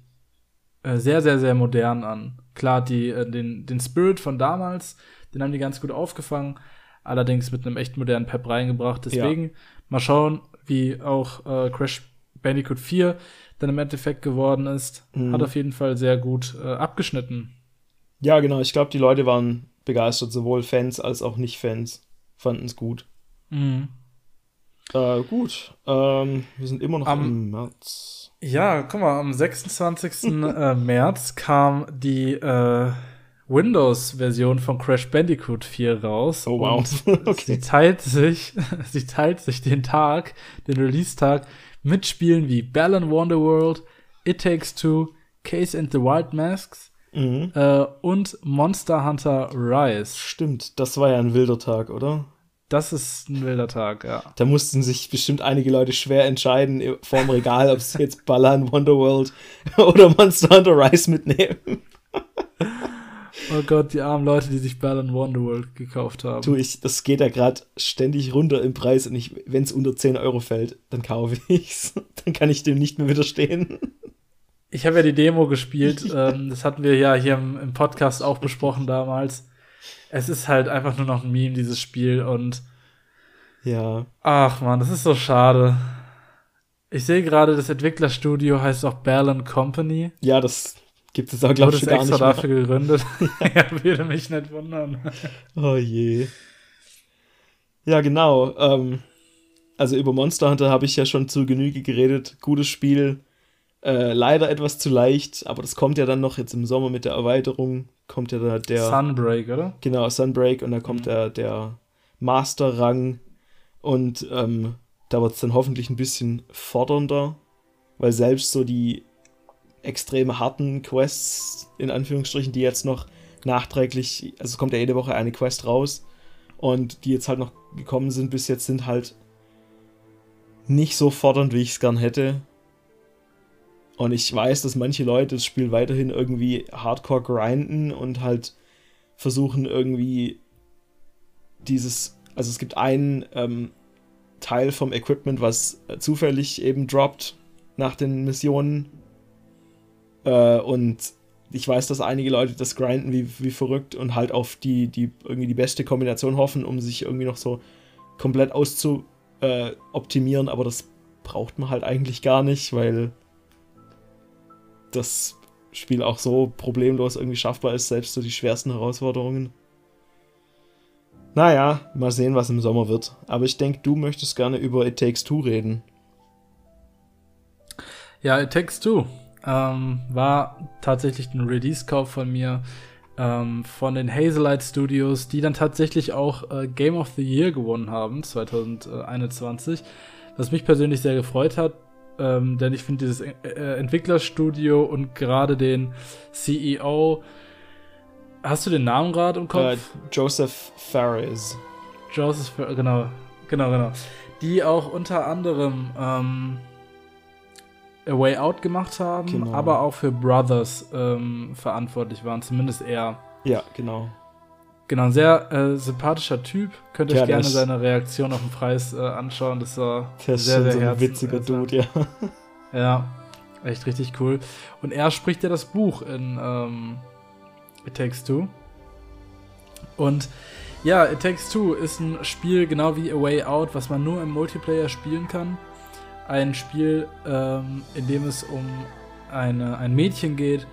äh, sehr, sehr, sehr modern an. Klar, die, äh, den, den Spirit von damals, den haben die ganz gut aufgefangen, allerdings mit einem echt modernen Pep reingebracht. Deswegen ja. mal schauen, wie auch äh, Crash Bandicoot 4 dann im Endeffekt geworden ist. Mhm. Hat auf jeden Fall sehr gut äh, abgeschnitten. Ja, genau. Ich glaube, die Leute waren begeistert, sowohl Fans als auch Nicht-Fans fanden es gut. Mhm. Äh, gut, ähm, wir sind immer noch am, im März. Ja, guck mal, am 26. äh, März kam die äh, Windows-Version von Crash Bandicoot 4 raus. Oh wow. okay. Sie teilt sich, sie teilt sich den Tag, den Release-Tag, mit Spielen wie Balan Wonderworld, It Takes Two, Case and the Wild Masks mhm. äh, und Monster Hunter Rise. Stimmt, das war ja ein wilder Tag, oder? Das ist ein wilder Tag, ja. Da mussten sich bestimmt einige Leute schwer entscheiden vorm Regal, ob sie jetzt Balan Wonderworld oder Monster Hunter Rise mitnehmen. Oh Gott, die armen Leute, die sich Balan Wonderworld gekauft haben. Tu ich, das geht ja gerade ständig runter im Preis und wenn es unter 10 Euro fällt, dann kaufe ich's. Dann kann ich dem nicht mehr widerstehen. Ich habe ja die Demo gespielt, ähm, das hatten wir ja hier im, im, Podcast auch besprochen damals. Es ist halt einfach nur noch ein Meme, dieses Spiel und ja. Ach man, das ist so schade. Ich sehe gerade, das Entwicklerstudio heißt auch Balan Company. Ja, das Gibt es auch, glaube ich, gar extra nicht dafür gegründet. ja, würde mich nicht wundern. Oh je. Ja, genau. Ähm, also über Monster Hunter habe ich ja schon zu Genüge geredet. Gutes Spiel. Äh, leider etwas zu leicht, aber das kommt ja dann noch jetzt im Sommer mit der Erweiterung. Kommt ja da der. Sunbreak, oder? Genau, Sunbreak und da kommt mhm. der, der Master-Rang. Und ähm, da wird es dann hoffentlich ein bisschen fordernder, weil selbst so die extrem harten Quests, in Anführungsstrichen, die jetzt noch nachträglich, also es kommt ja jede Woche eine Quest raus und die jetzt halt noch gekommen sind bis jetzt, sind halt nicht so fordernd, wie ich es gern hätte. Und ich weiß, dass manche Leute das Spiel weiterhin irgendwie hardcore grinden und halt versuchen irgendwie dieses, also es gibt einen ähm, Teil vom Equipment, was zufällig eben droppt nach den Missionen. Äh, und ich weiß, dass einige Leute das grinden wie, wie verrückt und halt auf die, die irgendwie die beste Kombination hoffen, um sich irgendwie noch so komplett auszuoptimieren, äh, aber das braucht man halt eigentlich gar nicht, weil das Spiel auch so problemlos irgendwie schaffbar ist, selbst so die schwersten Herausforderungen. Naja, mal sehen, was im Sommer wird. Aber ich denke, du möchtest gerne über It Takes Two reden. Ja, It Takes Two ähm, war tatsächlich ein Release-Kauf von mir ähm, von den Hazelight Studios, die dann tatsächlich auch äh, Game of the Year gewonnen haben, 2021. Was mich persönlich sehr gefreut hat, ähm, denn ich finde dieses äh, äh Entwicklerstudio und gerade den CEO. Hast du den Namen gerade im Kopf? Uh, Joseph Fares. Joseph, genau, genau, genau. Die auch unter anderem ähm, A Way Out gemacht haben, genau. aber auch für Brothers ähm, verantwortlich waren, zumindest er. Ja, genau. Genau, ein sehr äh, sympathischer Typ. Könnt ihr ja, euch gerne seine Reaktion auf den Preis äh, anschauen. Das war sehr, sehr so ein witziger Dude, ja. Ja, echt richtig cool. Und er spricht ja das Buch in ähm, It Takes Two. Und ja, It Takes Two ist ein Spiel genau wie A Way Out, was man nur im Multiplayer spielen kann ein Spiel, ähm, in dem es um eine, ein Mädchen geht,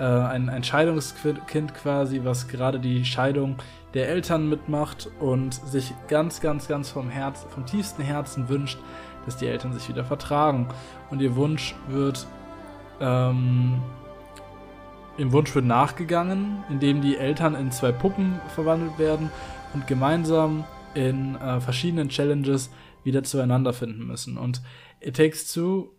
äh, ein, ein Scheidungskind quasi, was gerade die Scheidung der Eltern mitmacht und sich ganz, ganz, ganz vom Herz, vom tiefsten Herzen wünscht, dass die Eltern sich wieder vertragen. Und ihr Wunsch wird, ähm, im Wunsch wird nachgegangen, indem die Eltern in zwei Puppen verwandelt werden und gemeinsam in äh, verschiedenen Challenges wieder zueinander finden müssen. Und It Takes Two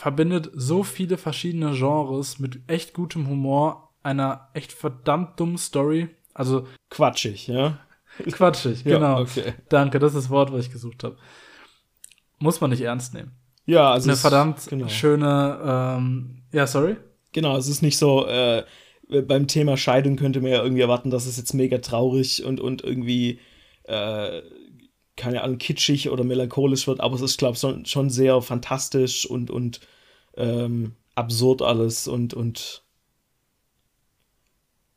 verbindet so viele verschiedene Genres mit echt gutem Humor, einer echt verdammt dummen Story. Also quatschig, ja. Quatschig, Ja, genau. okay. Danke, das ist das Wort, was ich gesucht habe. Muss man nicht ernst nehmen. Ja, also Eine verdammt genau. schöne, ähm, ja, sorry. Genau, es ist nicht so, äh, beim Thema Scheidung könnte man ja irgendwie erwarten, dass es jetzt mega traurig und, und irgendwie, äh, keine Ahnung, kitschig oder melancholisch wird, aber es ist, glaube ich, schon, schon sehr fantastisch und, und ähm, absurd alles und, und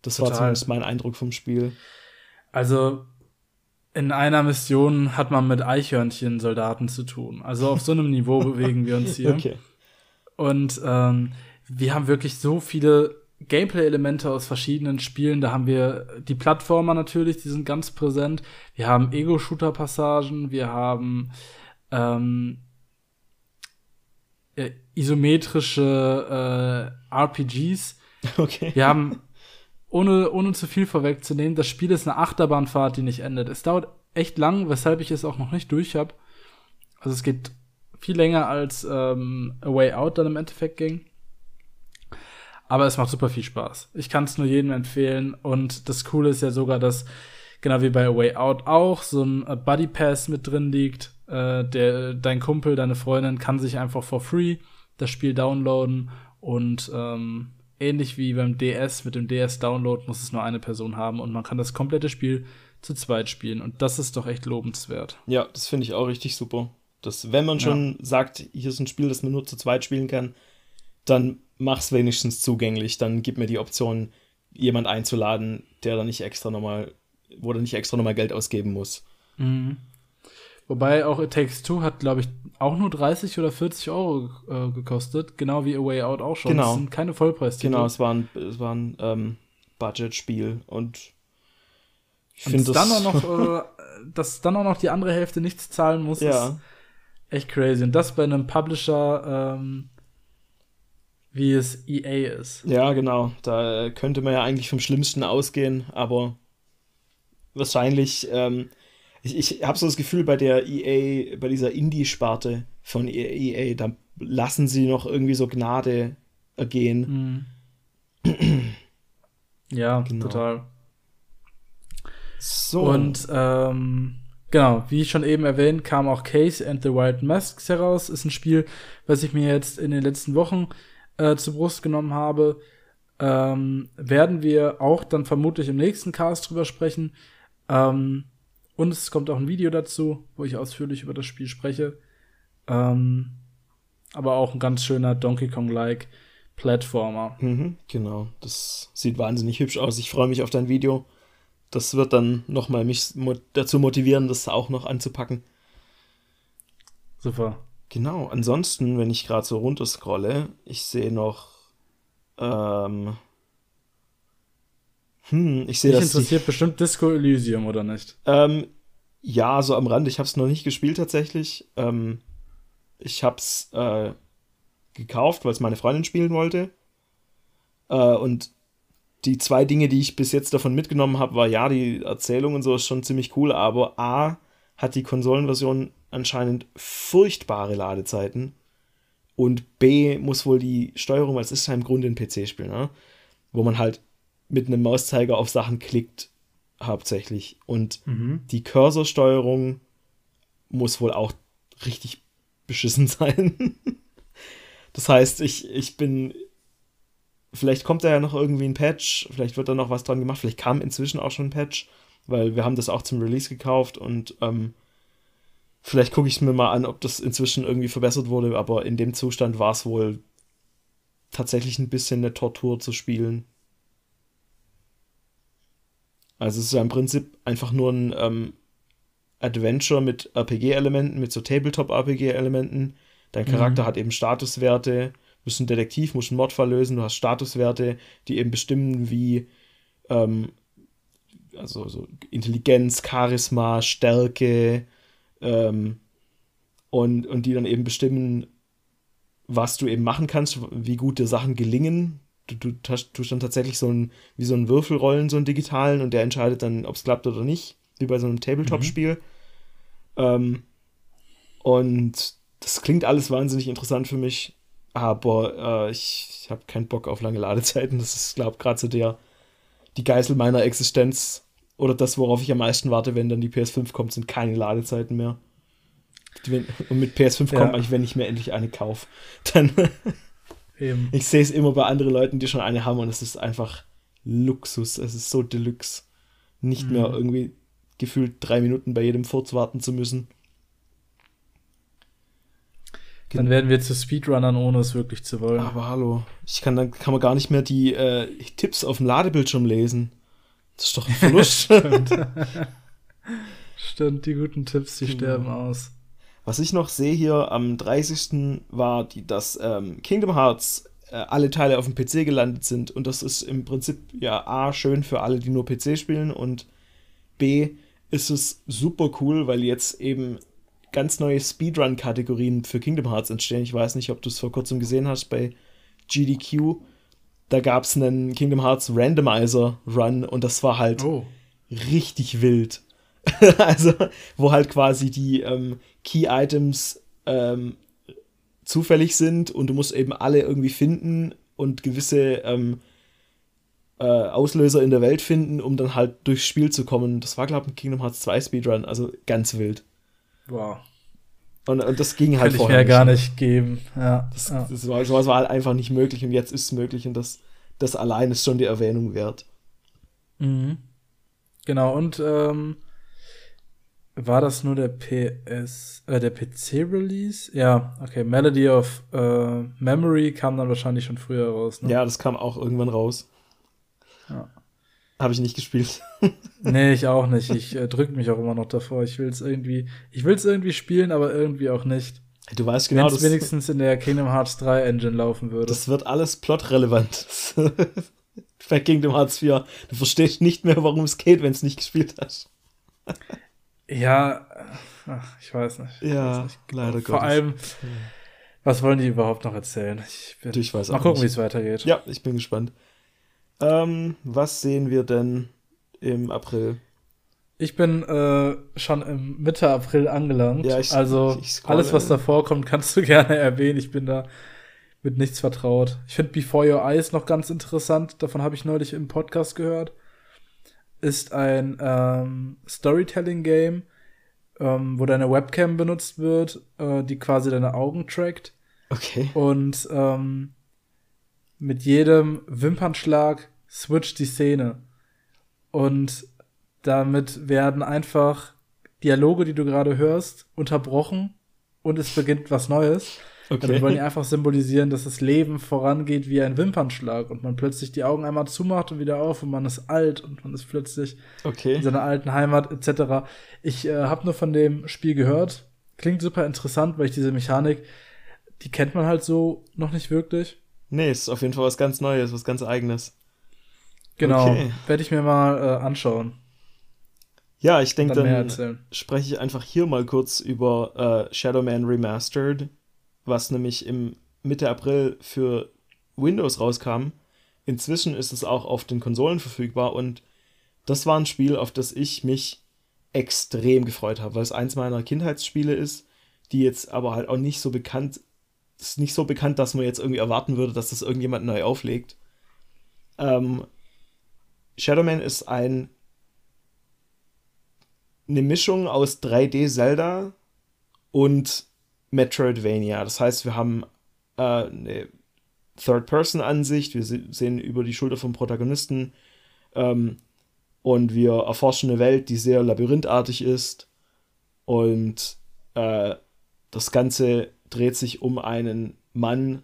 das war Total. zumindest mein Eindruck vom Spiel. Also in einer Mission hat man mit Eichhörnchen-Soldaten zu tun. Also auf so einem Niveau bewegen wir uns hier. Okay. Und ähm, wir haben wirklich so viele Gameplay-Elemente aus verschiedenen Spielen. Da haben wir die Plattformer natürlich, die sind ganz präsent. Wir haben Ego-Shooter-Passagen, wir haben ähm, äh, isometrische äh, RPGs. Okay. Wir haben, ohne, ohne zu viel vorwegzunehmen, das Spiel ist eine Achterbahnfahrt, die nicht endet. Es dauert echt lang, weshalb ich es auch noch nicht durch habe. Also es geht viel länger als ähm, A Way Out dann im Endeffekt ging. Aber es macht super viel Spaß. Ich kann es nur jedem empfehlen. Und das Coole ist ja sogar, dass, genau wie bei A Way Out auch, so ein äh, Buddy Pass mit drin liegt. Äh, der, dein Kumpel, deine Freundin kann sich einfach for free das Spiel downloaden. Und ähm, ähnlich wie beim DS, mit dem DS-Download muss es nur eine Person haben. Und man kann das komplette Spiel zu zweit spielen. Und das ist doch echt lobenswert. Ja, das finde ich auch richtig super. Dass, wenn man schon sagt, hier ist ein Spiel, das man nur zu zweit spielen kann, dann mach's wenigstens zugänglich. Dann gib mir die Option, jemand einzuladen, der dann nicht extra nochmal, wo der nicht extra nochmal Geld ausgeben muss. Mhm. Wobei auch It Takes Two hat, glaube ich, auch nur 30 oder 40 Euro äh, gekostet, genau wie A Way Out auch schon. Genau. Das sind keine Vollpreistitel. Genau, es war ein, es war ein ähm, Budget-Spiel und ich finde dann das. auch noch, äh, dass dann auch noch die andere Hälfte nichts zahlen muss, ja, ist echt crazy. Und das bei einem Publisher, ähm, wie es EA ist. ja, genau. Da könnte man ja eigentlich vom Schlimmsten ausgehen, aber wahrscheinlich. Ähm, ich ich habe so das Gefühl, bei der EA, bei dieser Indie-Sparte von EA, da lassen sie noch irgendwie so Gnade ergehen. Mhm. ja, Genau. total. So. Und ähm, genau, wie schon eben erwähnt, kam auch Case and the Wild Masks heraus. Ist ein Spiel, was ich mir jetzt in den letzten Wochen äh, zur Brust genommen habe. Ähm, werden wir auch dann vermutlich im nächsten Cast drüber sprechen. Ähm, und es kommt auch ein Video dazu, wo ich ausführlich über das Spiel spreche. Ähm, aber auch ein ganz schöner Donkey Kong-like Plattformer. Mhm, genau, das sieht wahnsinnig hübsch aus. Ich freue mich auf dein Video. Das wird dann nochmal mich dazu motivieren, das auch noch anzupacken. Super. Genau, ansonsten, wenn ich gerade so runterscrolle, ich sehe noch. Ähm, hm, ich sehe das. Die, interessiert bestimmt Disco Elysium, oder nicht? ähm, ja, so am Rand. Ich habe es noch nicht gespielt tatsächlich. Ähm, ich habe es äh, gekauft, weil es meine Freundin spielen wollte. Äh, und die zwei Dinge, die ich bis jetzt davon mitgenommen habe, war ja, die Erzählung und so ist schon ziemlich cool, aber A hat die Konsolenversion anscheinend furchtbare Ladezeiten und B muss wohl die Steuerung, weil es ist ja im Grunde ein PC-Spiel, ne? wo man halt mit einem Mauszeiger auf Sachen klickt, hauptsächlich. Und die Cursorsteuerung muss wohl auch richtig beschissen sein. das heißt, ich, ich bin. Vielleicht kommt da ja noch irgendwie ein Patch, vielleicht wird da noch was dran gemacht, vielleicht kam inzwischen auch schon ein Patch, weil wir haben das auch zum Release gekauft und ähm, vielleicht gucke ich es mir mal an, ob das inzwischen irgendwie verbessert wurde, aber in dem Zustand war es wohl tatsächlich ein bisschen eine Tortur zu spielen. Also es ist ja im Prinzip einfach nur ein ähm, Adventure mit RPG-Elementen, mit so Tabletop-RPG-Elementen. Dein Charakter hat eben Statuswerte, du bist ein Detektiv, musst einen Mordfall lösen, du hast Statuswerte, die eben bestimmen, wie ähm, also so Intelligenz, Charisma, Stärke ähm, und, und die dann eben bestimmen, was du eben machen kannst, wie gut dir Sachen gelingen. Du, du tust dann tatsächlich so ein, wie so einen Würfel rollen, so einen digitalen, und der entscheidet dann, ob es klappt oder nicht, wie bei so einem Tabletop-Spiel. Ähm, und das klingt alles wahnsinnig interessant für mich. Aber äh, ich, ich habe keinen Bock auf lange Ladezeiten. Das ist, glaube ich, gerade so der, die Geißel meiner Existenz. Oder das, worauf ich am meisten warte, wenn dann die PS5 kommt, sind keine Ladezeiten mehr. Und mit PS5 ja. kommt eigentlich, wenn ich mir endlich eine kaufe. Dann. Eben. Ich sehe es immer bei anderen Leuten, die schon eine haben und es ist einfach Luxus. Es ist so Deluxe. Nicht mhm. mehr irgendwie gefühlt drei Minuten bei jedem Furz warten zu müssen. Dann werden wir zu Speedrunnern, ohne es wirklich zu wollen. Aber hallo, ich kann dann kann man gar nicht mehr die äh, Tipps auf dem Ladebildschirm lesen. Das ist doch ein Verlust. Stimmt. Stimmt, die guten Tipps, die genau. sterben aus. Was ich noch sehe hier am 30. war, die, dass ähm, Kingdom Hearts äh, alle Teile auf dem PC gelandet sind. Und das ist im Prinzip ja A, schön für alle, die nur PC spielen und B, ist es super cool, weil jetzt eben ganz neue Speedrun-Kategorien für Kingdom Hearts entstehen. Ich weiß nicht, ob du es vor kurzem gesehen hast bei GDQ. Da gab es einen Kingdom Hearts Randomizer Run und das war halt oh. richtig wild. also, wo halt quasi die ähm, Key Items ähm, zufällig sind und du musst eben alle irgendwie finden und gewisse ähm, äh, Auslöser in der Welt finden, um dann halt durchs Spiel zu kommen. Das war, glaube ich, ein Kingdom Hearts 2 Speedrun, also ganz wild. Wow. Und, und das ging halt Kann vorher. ich mir gar nicht geben. Ja. Das, ja. das war, sowas war halt einfach nicht möglich und jetzt ist es möglich und das, das allein ist schon die Erwähnung wert. Mhm. Genau, und ähm, war das nur der PS, äh, der PC-Release? Ja, okay. Melody of äh, Memory kam dann wahrscheinlich schon früher raus. Ne? Ja, das kam auch irgendwann raus. Ja. Habe ich nicht gespielt. nee, ich auch nicht. Ich äh, drücke mich auch immer noch davor. Ich will es irgendwie, ich will es irgendwie spielen, aber irgendwie auch nicht. Du weißt genau, dass wenigstens in der Kingdom Hearts 3 Engine laufen würde. Das wird alles plotrelevant. Bei Kingdom Hearts 4. Du verstehst nicht mehr, warum es geht, wenn es nicht gespielt hast. Ja, ach, ich weiß nicht. Ja, weiß nicht. leider Vor Gottes. allem, was wollen die überhaupt noch erzählen? Ich, bin, ich weiß mal gucken, wie es weitergeht. Ja, ich bin gespannt. Ähm, was sehen wir denn im April? Ich bin äh, schon im Mitte April angelangt. Ja, ich, also ich alles, was da vorkommt, kannst du gerne erwähnen. Ich bin da mit nichts vertraut. Ich finde Before Your Eyes noch ganz interessant. Davon habe ich neulich im Podcast gehört ist ein ähm, Storytelling-Game, ähm, wo deine Webcam benutzt wird, äh, die quasi deine Augen trackt. Okay. Und ähm, mit jedem Wimpernschlag switcht die Szene. Und damit werden einfach Dialoge, die du gerade hörst, unterbrochen und es beginnt was Neues. Okay. Dann wollen die einfach symbolisieren, dass das Leben vorangeht wie ein Wimpernschlag und man plötzlich die Augen einmal zumacht und wieder auf und man ist alt und man ist plötzlich okay. in seiner alten Heimat etc. Ich äh, habe nur von dem Spiel gehört. Klingt super interessant, weil ich diese Mechanik, die kennt man halt so noch nicht wirklich. Nee, ist auf jeden Fall was ganz Neues, was ganz Eigenes. Genau, okay. werde ich mir mal äh, anschauen. Ja, ich denke, dann, dann spreche ich einfach hier mal kurz über äh, Shadow Man Remastered was nämlich im Mitte April für Windows rauskam. Inzwischen ist es auch auf den Konsolen verfügbar und das war ein Spiel, auf das ich mich extrem gefreut habe, weil es eins meiner Kindheitsspiele ist, die jetzt aber halt auch nicht so bekannt ist nicht so bekannt, dass man jetzt irgendwie erwarten würde, dass das irgendjemand neu auflegt. Ähm, Shadowman ist ein eine Mischung aus 3D Zelda und Metroidvania. Das heißt, wir haben äh, eine Third-Person-Ansicht, wir sehen über die Schulter vom Protagonisten ähm, und wir erforschen eine Welt, die sehr labyrinthartig ist und äh, das Ganze dreht sich um einen Mann,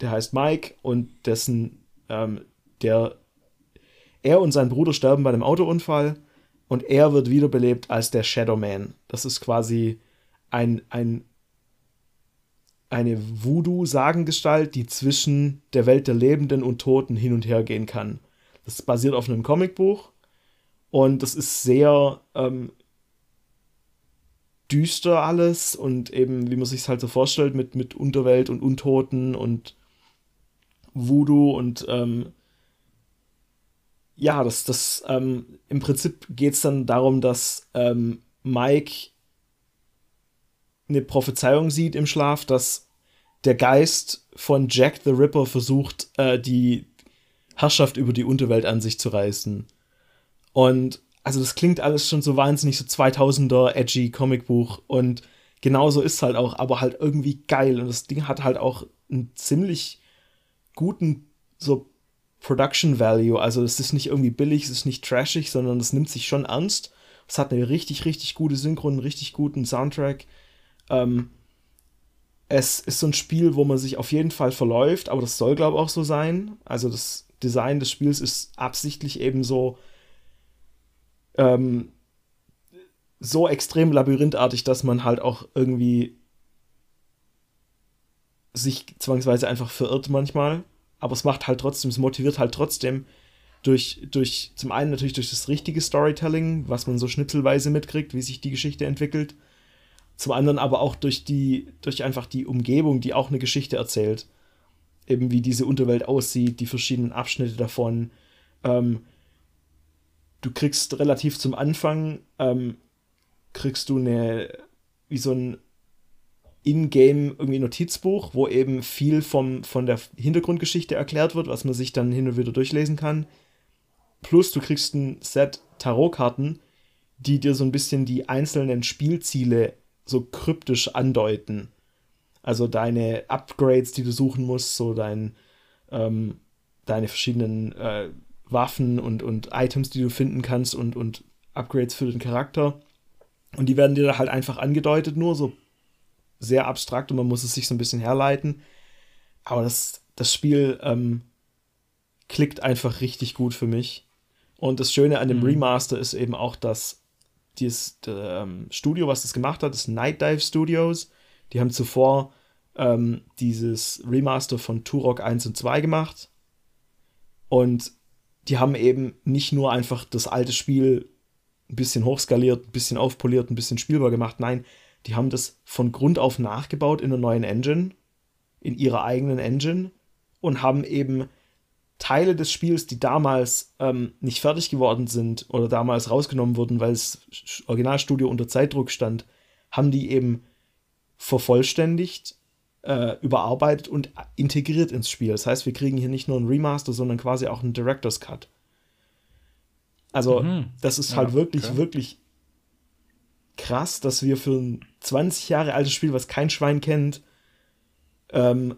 der heißt Mike und dessen, ähm, der, er und sein Bruder sterben bei einem Autounfall und er wird wiederbelebt als der Shadow Man. Das ist quasi ein, ein eine Voodoo-Sagengestalt, die zwischen der Welt der Lebenden und Toten hin und her gehen kann. Das basiert auf einem Comicbuch und das ist sehr ähm, düster alles und eben, wie man sich es halt so vorstellt, mit, mit Unterwelt und Untoten und Voodoo und ähm, ja, das, das ähm, im Prinzip geht es dann darum, dass ähm, Mike eine Prophezeiung sieht im Schlaf, dass der Geist von Jack the Ripper versucht, äh, die Herrschaft über die Unterwelt an sich zu reißen. Und also das klingt alles schon so wahnsinnig so 2000er edgy Comicbuch und genauso ist es halt auch, aber halt irgendwie geil und das Ding hat halt auch einen ziemlich guten so Production Value, also es ist nicht irgendwie billig, es ist nicht trashig, sondern es nimmt sich schon ernst. Es hat eine richtig, richtig gute Synchron, einen richtig guten Soundtrack. Ähm, es ist so ein Spiel, wo man sich auf jeden Fall verläuft, aber das soll, glaube ich, auch so sein. Also das Design des Spiels ist absichtlich eben so ähm, so extrem labyrinthartig, dass man halt auch irgendwie sich zwangsweise einfach verirrt manchmal. Aber es macht halt trotzdem, es motiviert halt trotzdem durch, durch, zum einen natürlich durch das richtige Storytelling, was man so schnipselweise mitkriegt, wie sich die Geschichte entwickelt. Zum anderen aber auch durch die, durch einfach die Umgebung, die auch eine Geschichte erzählt. Eben wie diese Unterwelt aussieht, die verschiedenen Abschnitte davon. Ähm, du kriegst relativ zum Anfang, ähm, kriegst du eine, wie so ein in-game irgendwie Notizbuch, wo eben viel vom, von der Hintergrundgeschichte erklärt wird, was man sich dann hin und wieder durchlesen kann. Plus du kriegst ein Set Tarotkarten, die dir so ein bisschen die einzelnen Spielziele so kryptisch andeuten. Also deine Upgrades, die du suchen musst, so dein, ähm, deine verschiedenen äh, Waffen und, und Items, die du finden kannst und, und Upgrades für den Charakter. Und die werden dir halt einfach angedeutet, nur so sehr abstrakt und man muss es sich so ein bisschen herleiten. Aber das, das Spiel ähm, klickt einfach richtig gut für mich. Und das Schöne an dem mhm. Remaster ist eben auch, dass dieses ähm, Studio, was das gemacht hat, ist Night Dive Studios. Die haben zuvor ähm, dieses Remaster von Turok 1 und 2 gemacht. Und die haben eben nicht nur einfach das alte Spiel ein bisschen hochskaliert, ein bisschen aufpoliert, ein bisschen spielbar gemacht. Nein, die haben das von Grund auf nachgebaut in einer neuen Engine, in ihrer eigenen Engine und haben eben Teile des Spiels, die damals ähm, nicht fertig geworden sind oder damals rausgenommen wurden, weil das Originalstudio unter Zeitdruck stand, haben die eben vervollständigt äh, überarbeitet und integriert ins Spiel. Das heißt, wir kriegen hier nicht nur ein Remaster, sondern quasi auch einen Director's Cut. Also, mhm. das ist halt ja, wirklich, okay. wirklich krass, dass wir für ein 20 Jahre altes Spiel, was kein Schwein kennt, ähm,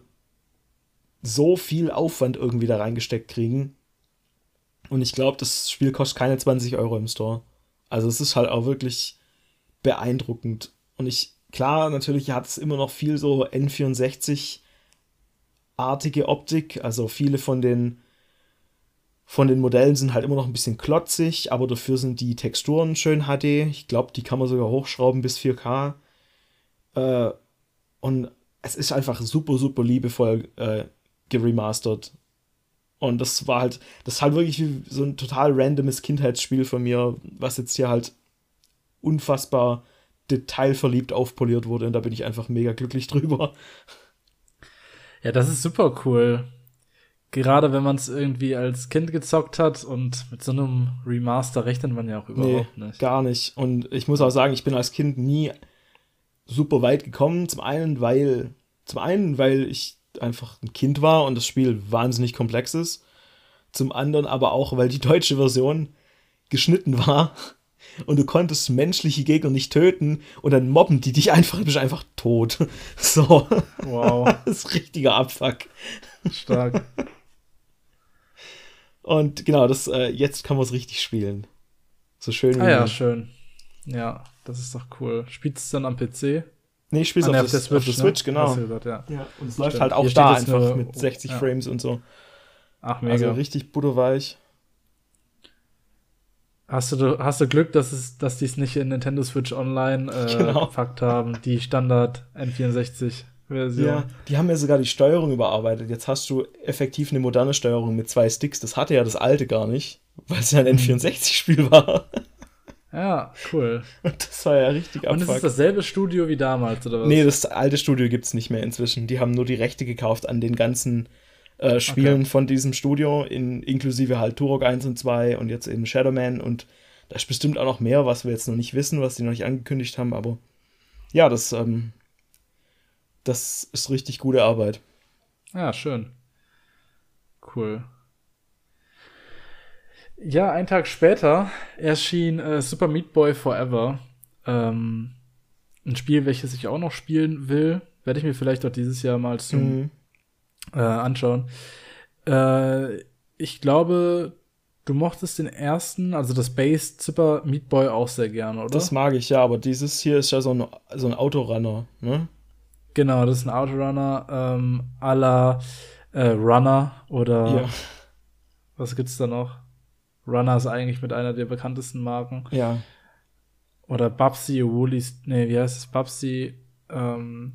so viel Aufwand irgendwie da reingesteckt kriegen. Und ich glaube, das Spiel kostet keine 20 Euro im Store. Also es ist halt auch wirklich beeindruckend. Und ich Klar, natürlich hat es immer noch viel so N64-artige Optik. Also viele von den, von den Modellen sind halt immer noch ein bisschen klotzig, aber dafür sind die Texturen schön HD. Ich glaube, die kann man sogar hochschrauben bis 4K. Äh, und es ist einfach super, super liebevoll äh, geremastert. Und das war halt, das ist halt wirklich wie so ein total randomes Kindheitsspiel von mir, was jetzt hier halt unfassbar detailverliebt aufpoliert wurde und da bin ich einfach mega glücklich drüber. Ja, das ist super cool. Gerade wenn man es irgendwie als Kind gezockt hat und mit so einem Remaster rechnet man ja auch überhaupt nee, nicht. Gar nicht. Und ich muss auch sagen, ich bin als Kind nie super weit gekommen. Zum einen, weil, zum einen, weil ich einfach ein Kind war und das Spiel wahnsinnig komplex ist. Zum anderen aber auch, weil die deutsche Version geschnitten war und du konntest menschliche Gegner nicht töten und dann mobben die dich einfach, du bist einfach tot. So. Wow. Das ist richtiger Abfuck. Stark. Und genau, das, äh, jetzt kann man es richtig spielen. So schön wie Ah ja, schön. Ja, das ist doch cool. Spielst du dann am PC? Nee, ich spiele ah, auf, der Switch, auf der Switch, ne? genau. Gesagt, ja. ja. und es läuft halt auch da einfach mit 60 ja. Frames und so. Ach, mega. Also richtig butterweich. Hast du, hast du Glück, dass, es, dass die es nicht in Nintendo Switch Online äh, genau. gepackt haben, die Standard N64-Version. Ja, die haben ja sogar die Steuerung überarbeitet. Jetzt hast du effektiv eine moderne Steuerung mit zwei Sticks. Das hatte ja das alte gar nicht, weil es ja ein N64-Spiel war. Ja, cool. Und das war ja richtig Und es ist dasselbe Studio wie damals, oder was? Nee, das alte Studio gibt es nicht mehr inzwischen. Die haben nur die Rechte gekauft an den ganzen äh, Spielen okay. von diesem Studio, in, inklusive halt Turok 1 und 2 und jetzt eben Shadowman und da ist bestimmt auch noch mehr, was wir jetzt noch nicht wissen, was die noch nicht angekündigt haben, aber ja, das, ähm, das ist richtig gute Arbeit. Ja, schön. Cool. Ja, einen Tag später erschien äh, Super Meat Boy Forever. Ähm, ein Spiel, welches ich auch noch spielen will. Werde ich mir vielleicht auch dieses Jahr mal zum Mhm. äh, anschauen. Äh, ich glaube, du mochtest den ersten, also das Base Super Meat Boy auch sehr gerne, oder? Das mag ich ja, aber dieses hier ist ja so ein, so ein Autorunner, ne? Genau, das ist ein Autorunner ähm, à la äh, Runner oder Ja. was gibt's da noch? Runner ist eigentlich mit einer der bekanntesten Marken. Ja. Oder Babsy, Woolies, nee, wie heißt es? Babsy, ähm,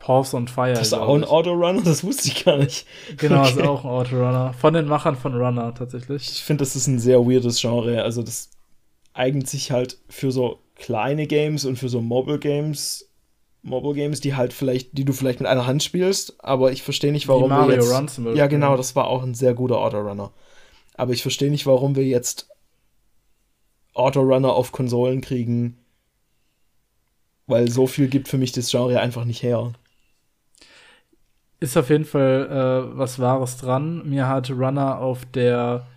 Paws on Fire. Das ist auch ein. Autorunner, das wusste ich gar nicht. Genau, ist Okay. auch ein Autorunner. Von den Machern von Runner tatsächlich. Ich finde, das ist ein sehr weirdes Genre. Also, das eignet sich halt für so kleine Games und für so Mobile Games. Mobile Games, die halt vielleicht, die du vielleicht mit einer Hand spielst, aber ich verstehe nicht, warum Wie Mario wir jetzt. Run zum Beispiel. Ja, genau, das war auch ein sehr guter Autorunner. Aber ich verstehe nicht, warum wir jetzt Autorunner auf Konsolen kriegen, weil so viel gibt für mich das Genre einfach nicht her. Ist auf jeden Fall äh, was Wahres dran. Mir hat Runner auf der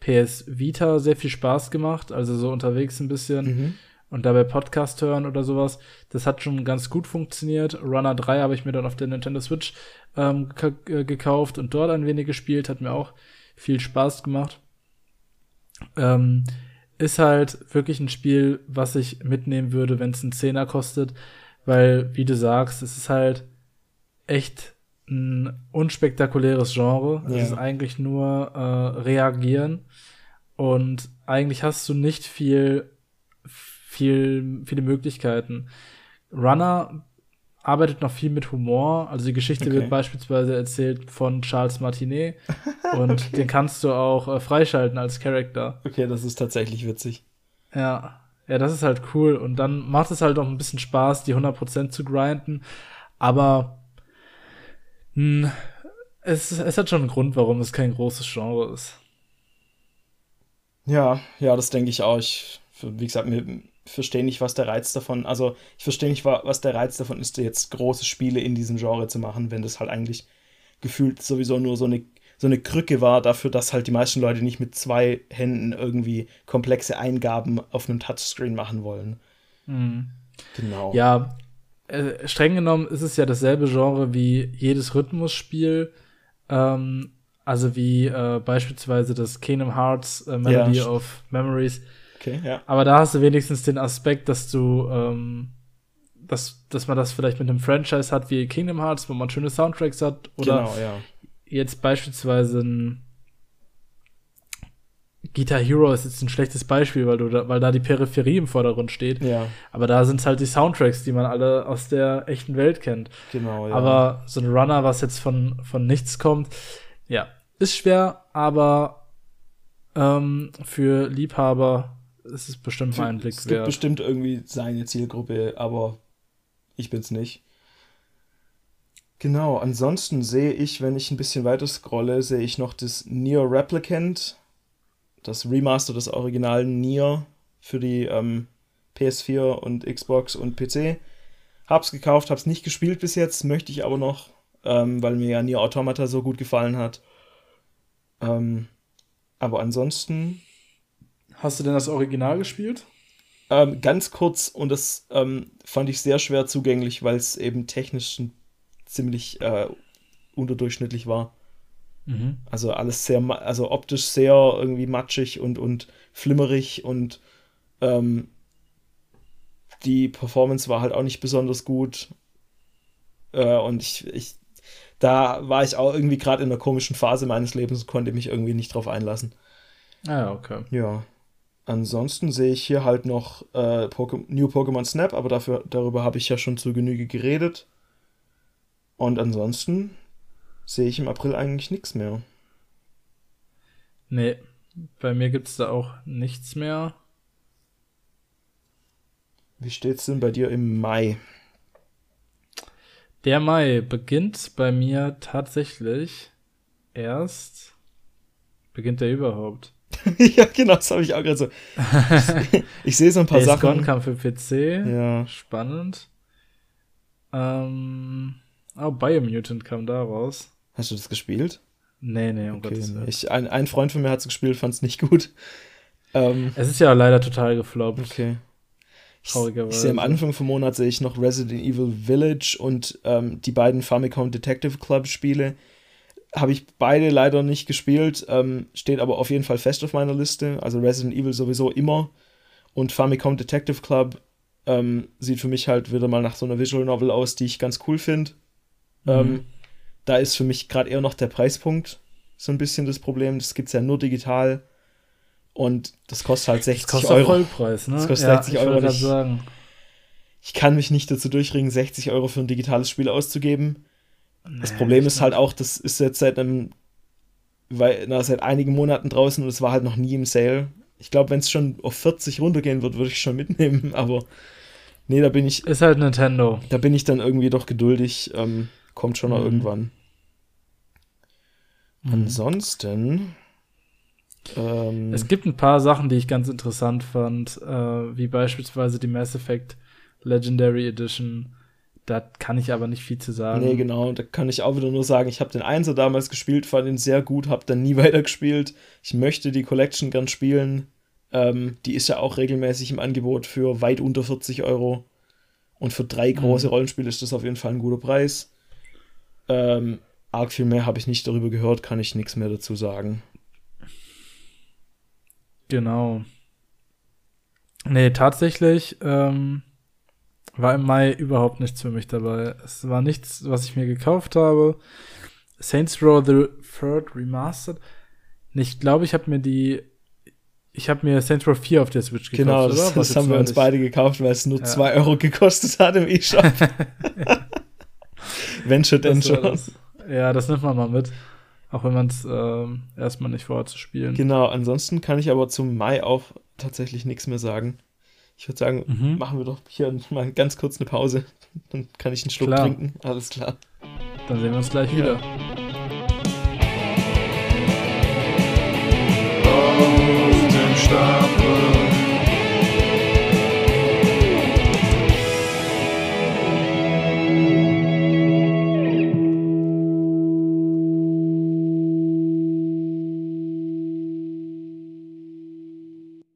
PS Vita sehr viel Spaß gemacht, also so unterwegs ein bisschen Mhm. Und dabei Podcast hören oder sowas. Das hat schon ganz gut funktioniert. Runner 3 habe ich mir dann auf der Nintendo Switch ähm, äh, gekauft und dort ein wenig gespielt, hat mir auch viel Spaß gemacht. Ähm, ist halt wirklich ein Spiel, was ich mitnehmen würde, wenn es einen Zehner kostet, weil, wie du sagst, es ist halt echt ein unspektakuläres Genre. Ja. Es ist eigentlich nur äh, reagieren und eigentlich hast du nicht viel, viel, viele Möglichkeiten. Runner arbeitet noch viel mit Humor. Also die Geschichte Okay. wird beispielsweise erzählt von Charles Martinet und den kannst du auch äh, freischalten als Charakter. Okay, das ist tatsächlich witzig. Ja, ja, das ist halt cool. Und dann macht es halt auch ein bisschen Spaß, die 100% zu grinden. Aber mh, es, es hat schon einen Grund, warum es kein großes Genre ist. Ja, ja, das denke ich auch. Ich, wie gesagt, mir verstehe nicht, was der Reiz davon, also ich verstehe nicht, wa- was der Reiz davon ist, jetzt große Spiele in diesem Genre zu machen, wenn das halt eigentlich gefühlt sowieso nur so eine, so eine Krücke war dafür, dass halt die meisten Leute nicht mit zwei Händen irgendwie komplexe Eingaben auf einem Touchscreen machen wollen. Genau. Ja, äh, streng genommen ist es ja dasselbe Genre wie jedes Rhythmusspiel. Ähm, also wie äh, beispielsweise das Kingdom Hearts äh, Melody Ja. of Memories. Okay, ja. Aber da hast du wenigstens den Aspekt, dass du, ähm, dass, dass man das vielleicht mit einem Franchise hat wie Kingdom Hearts, wo man schöne Soundtracks hat. Oder genau, ja. jetzt beispielsweise ein Guitar Hero ist jetzt ein schlechtes Beispiel, weil, du da, weil da die Peripherie im Vordergrund steht. Ja, Aber da sind halt die Soundtracks, die man alle aus der echten Welt kennt. genau, ja. Aber so ein Runner, was jetzt von, von nichts kommt, ja, ist schwer, aber ähm, für Liebhaber ist es bestimmt mal ein Blick es gibt wert. bestimmt irgendwie seine Zielgruppe, aber ich bin's nicht. Genau, ansonsten sehe ich, wenn ich ein bisschen weiter scrolle, sehe ich noch das Nier Replicant, das Remaster des originalen Nier für die ähm, PS4 und Xbox und PC. Hab's gekauft, hab's nicht gespielt bis jetzt, möchte ich aber noch, ähm, weil mir ja Nier Automata so gut gefallen hat. Ähm, aber ansonsten Hast du denn das Original gespielt? Ähm, ganz kurz, und das ähm, fand ich sehr schwer zugänglich, weil es eben technisch ziemlich äh, unterdurchschnittlich war. Mhm. Also alles sehr, also optisch sehr irgendwie matschig und, und flimmerig und ähm, die Performance war halt auch nicht besonders gut. Äh, und ich, ich, da war ich auch irgendwie gerade in einer komischen Phase meines Lebens und konnte mich irgendwie nicht drauf einlassen. Ah, okay. Ja. Ansonsten sehe ich hier halt noch äh, Poké New Pokémon Snap, aber dafür, darüber habe ich ja schon zu Genüge geredet. Und ansonsten sehe ich im April eigentlich nichts mehr. Nee, bei mir gibt's da auch nichts mehr. Wie steht's denn bei dir im Mai? Der Mai beginnt bei mir tatsächlich erst. Beginnt der überhaupt? ja, genau, das habe ich auch gerade so. Ich, ich sehe so ein paar Days Gone Sachen. kam für PC. Ja, Spannend. Ähm, oh, Biomutant kam da raus. Hast du das gespielt? Nee, nee, um Okay, Gottes Willen. ich, ein, ein Freund von mir hat es gespielt, fand es nicht gut. Ähm, Es ist ja leider total gefloppt. okay. Ich, Traurigerweise. ich sehe am Anfang vom Monat sehe ich noch Resident Evil Village und ähm, die beiden Famicom Detective Club Spiele. Habe ich beide leider nicht gespielt, ähm, steht aber auf jeden Fall fest auf meiner Liste. Also Resident Evil sowieso immer. Und Famicom Detective Club ähm, sieht für mich halt wieder mal nach so einer Visual Novel aus, die ich ganz cool finde. Mhm. Ähm, da ist für mich gerade eher noch der Preispunkt so ein bisschen das Problem. Das gibt es ja nur digital. Und das kostet halt 60 Das kostet Euro. Vollpreis, ne? Das kostet ja, 60 ich Euro. Ich- sagen. Ich kann mich nicht dazu durchringen, 60 Euro für ein digitales Spiel auszugeben. Das Nee, Problem ist halt auch, das ist jetzt seit einem, weil, na, seit einigen Monaten draußen und es war halt noch nie im Sale. Ich glaube, wenn es schon auf 40 runtergehen wird, würde ich schon mitnehmen, aber nee, da bin ich, Ist halt Nintendo. da bin ich dann irgendwie doch geduldig. Ähm, kommt schon noch Mhm. irgendwann. Mhm. Ansonsten. Ähm, Es gibt ein paar Sachen, die ich ganz interessant fand, äh, wie beispielsweise die Mass Effect Legendary Edition. Da kann ich aber nicht viel zu sagen. Nee, genau, da kann ich auch wieder nur sagen, ich habe den Einser damals gespielt, fand ihn sehr gut, habe dann nie weitergespielt. Ich möchte die Collection gern spielen. Ähm, die ist ja auch regelmäßig im Angebot für weit unter 40 Euro. Und für drei große Mhm. Rollenspiele ist das auf jeden Fall ein guter Preis. Ähm, arg viel mehr habe ich nicht darüber gehört, kann ich nichts mehr dazu sagen. Genau. Nee, tatsächlich ähm, war im Mai überhaupt nichts für mich dabei. Es war nichts, was ich mir gekauft habe. Saints Row the Third Remastered. Ich glaube, ich habe mir die. Ich habe mir Saints Row 4 auf der Switch gekauft. genau, das, das haben wir uns beide gekauft, weil es nur Ja. 2 Euro gekostet hat im E-Shop. Wenn schon, denn schon. Ja, das nimmt man mal mit. Auch wenn man es ähm, erstmal nicht vorhat zu spielen. Genau, ansonsten kann ich aber zum Mai auch tatsächlich nichts mehr sagen. Ich würde sagen, Mhm. machen wir doch hier mal ganz kurz eine Pause. Dann kann ich einen Schluck Klar. trinken. Alles klar. Dann sehen wir uns gleich Ja. wieder. Auf dem Stapel.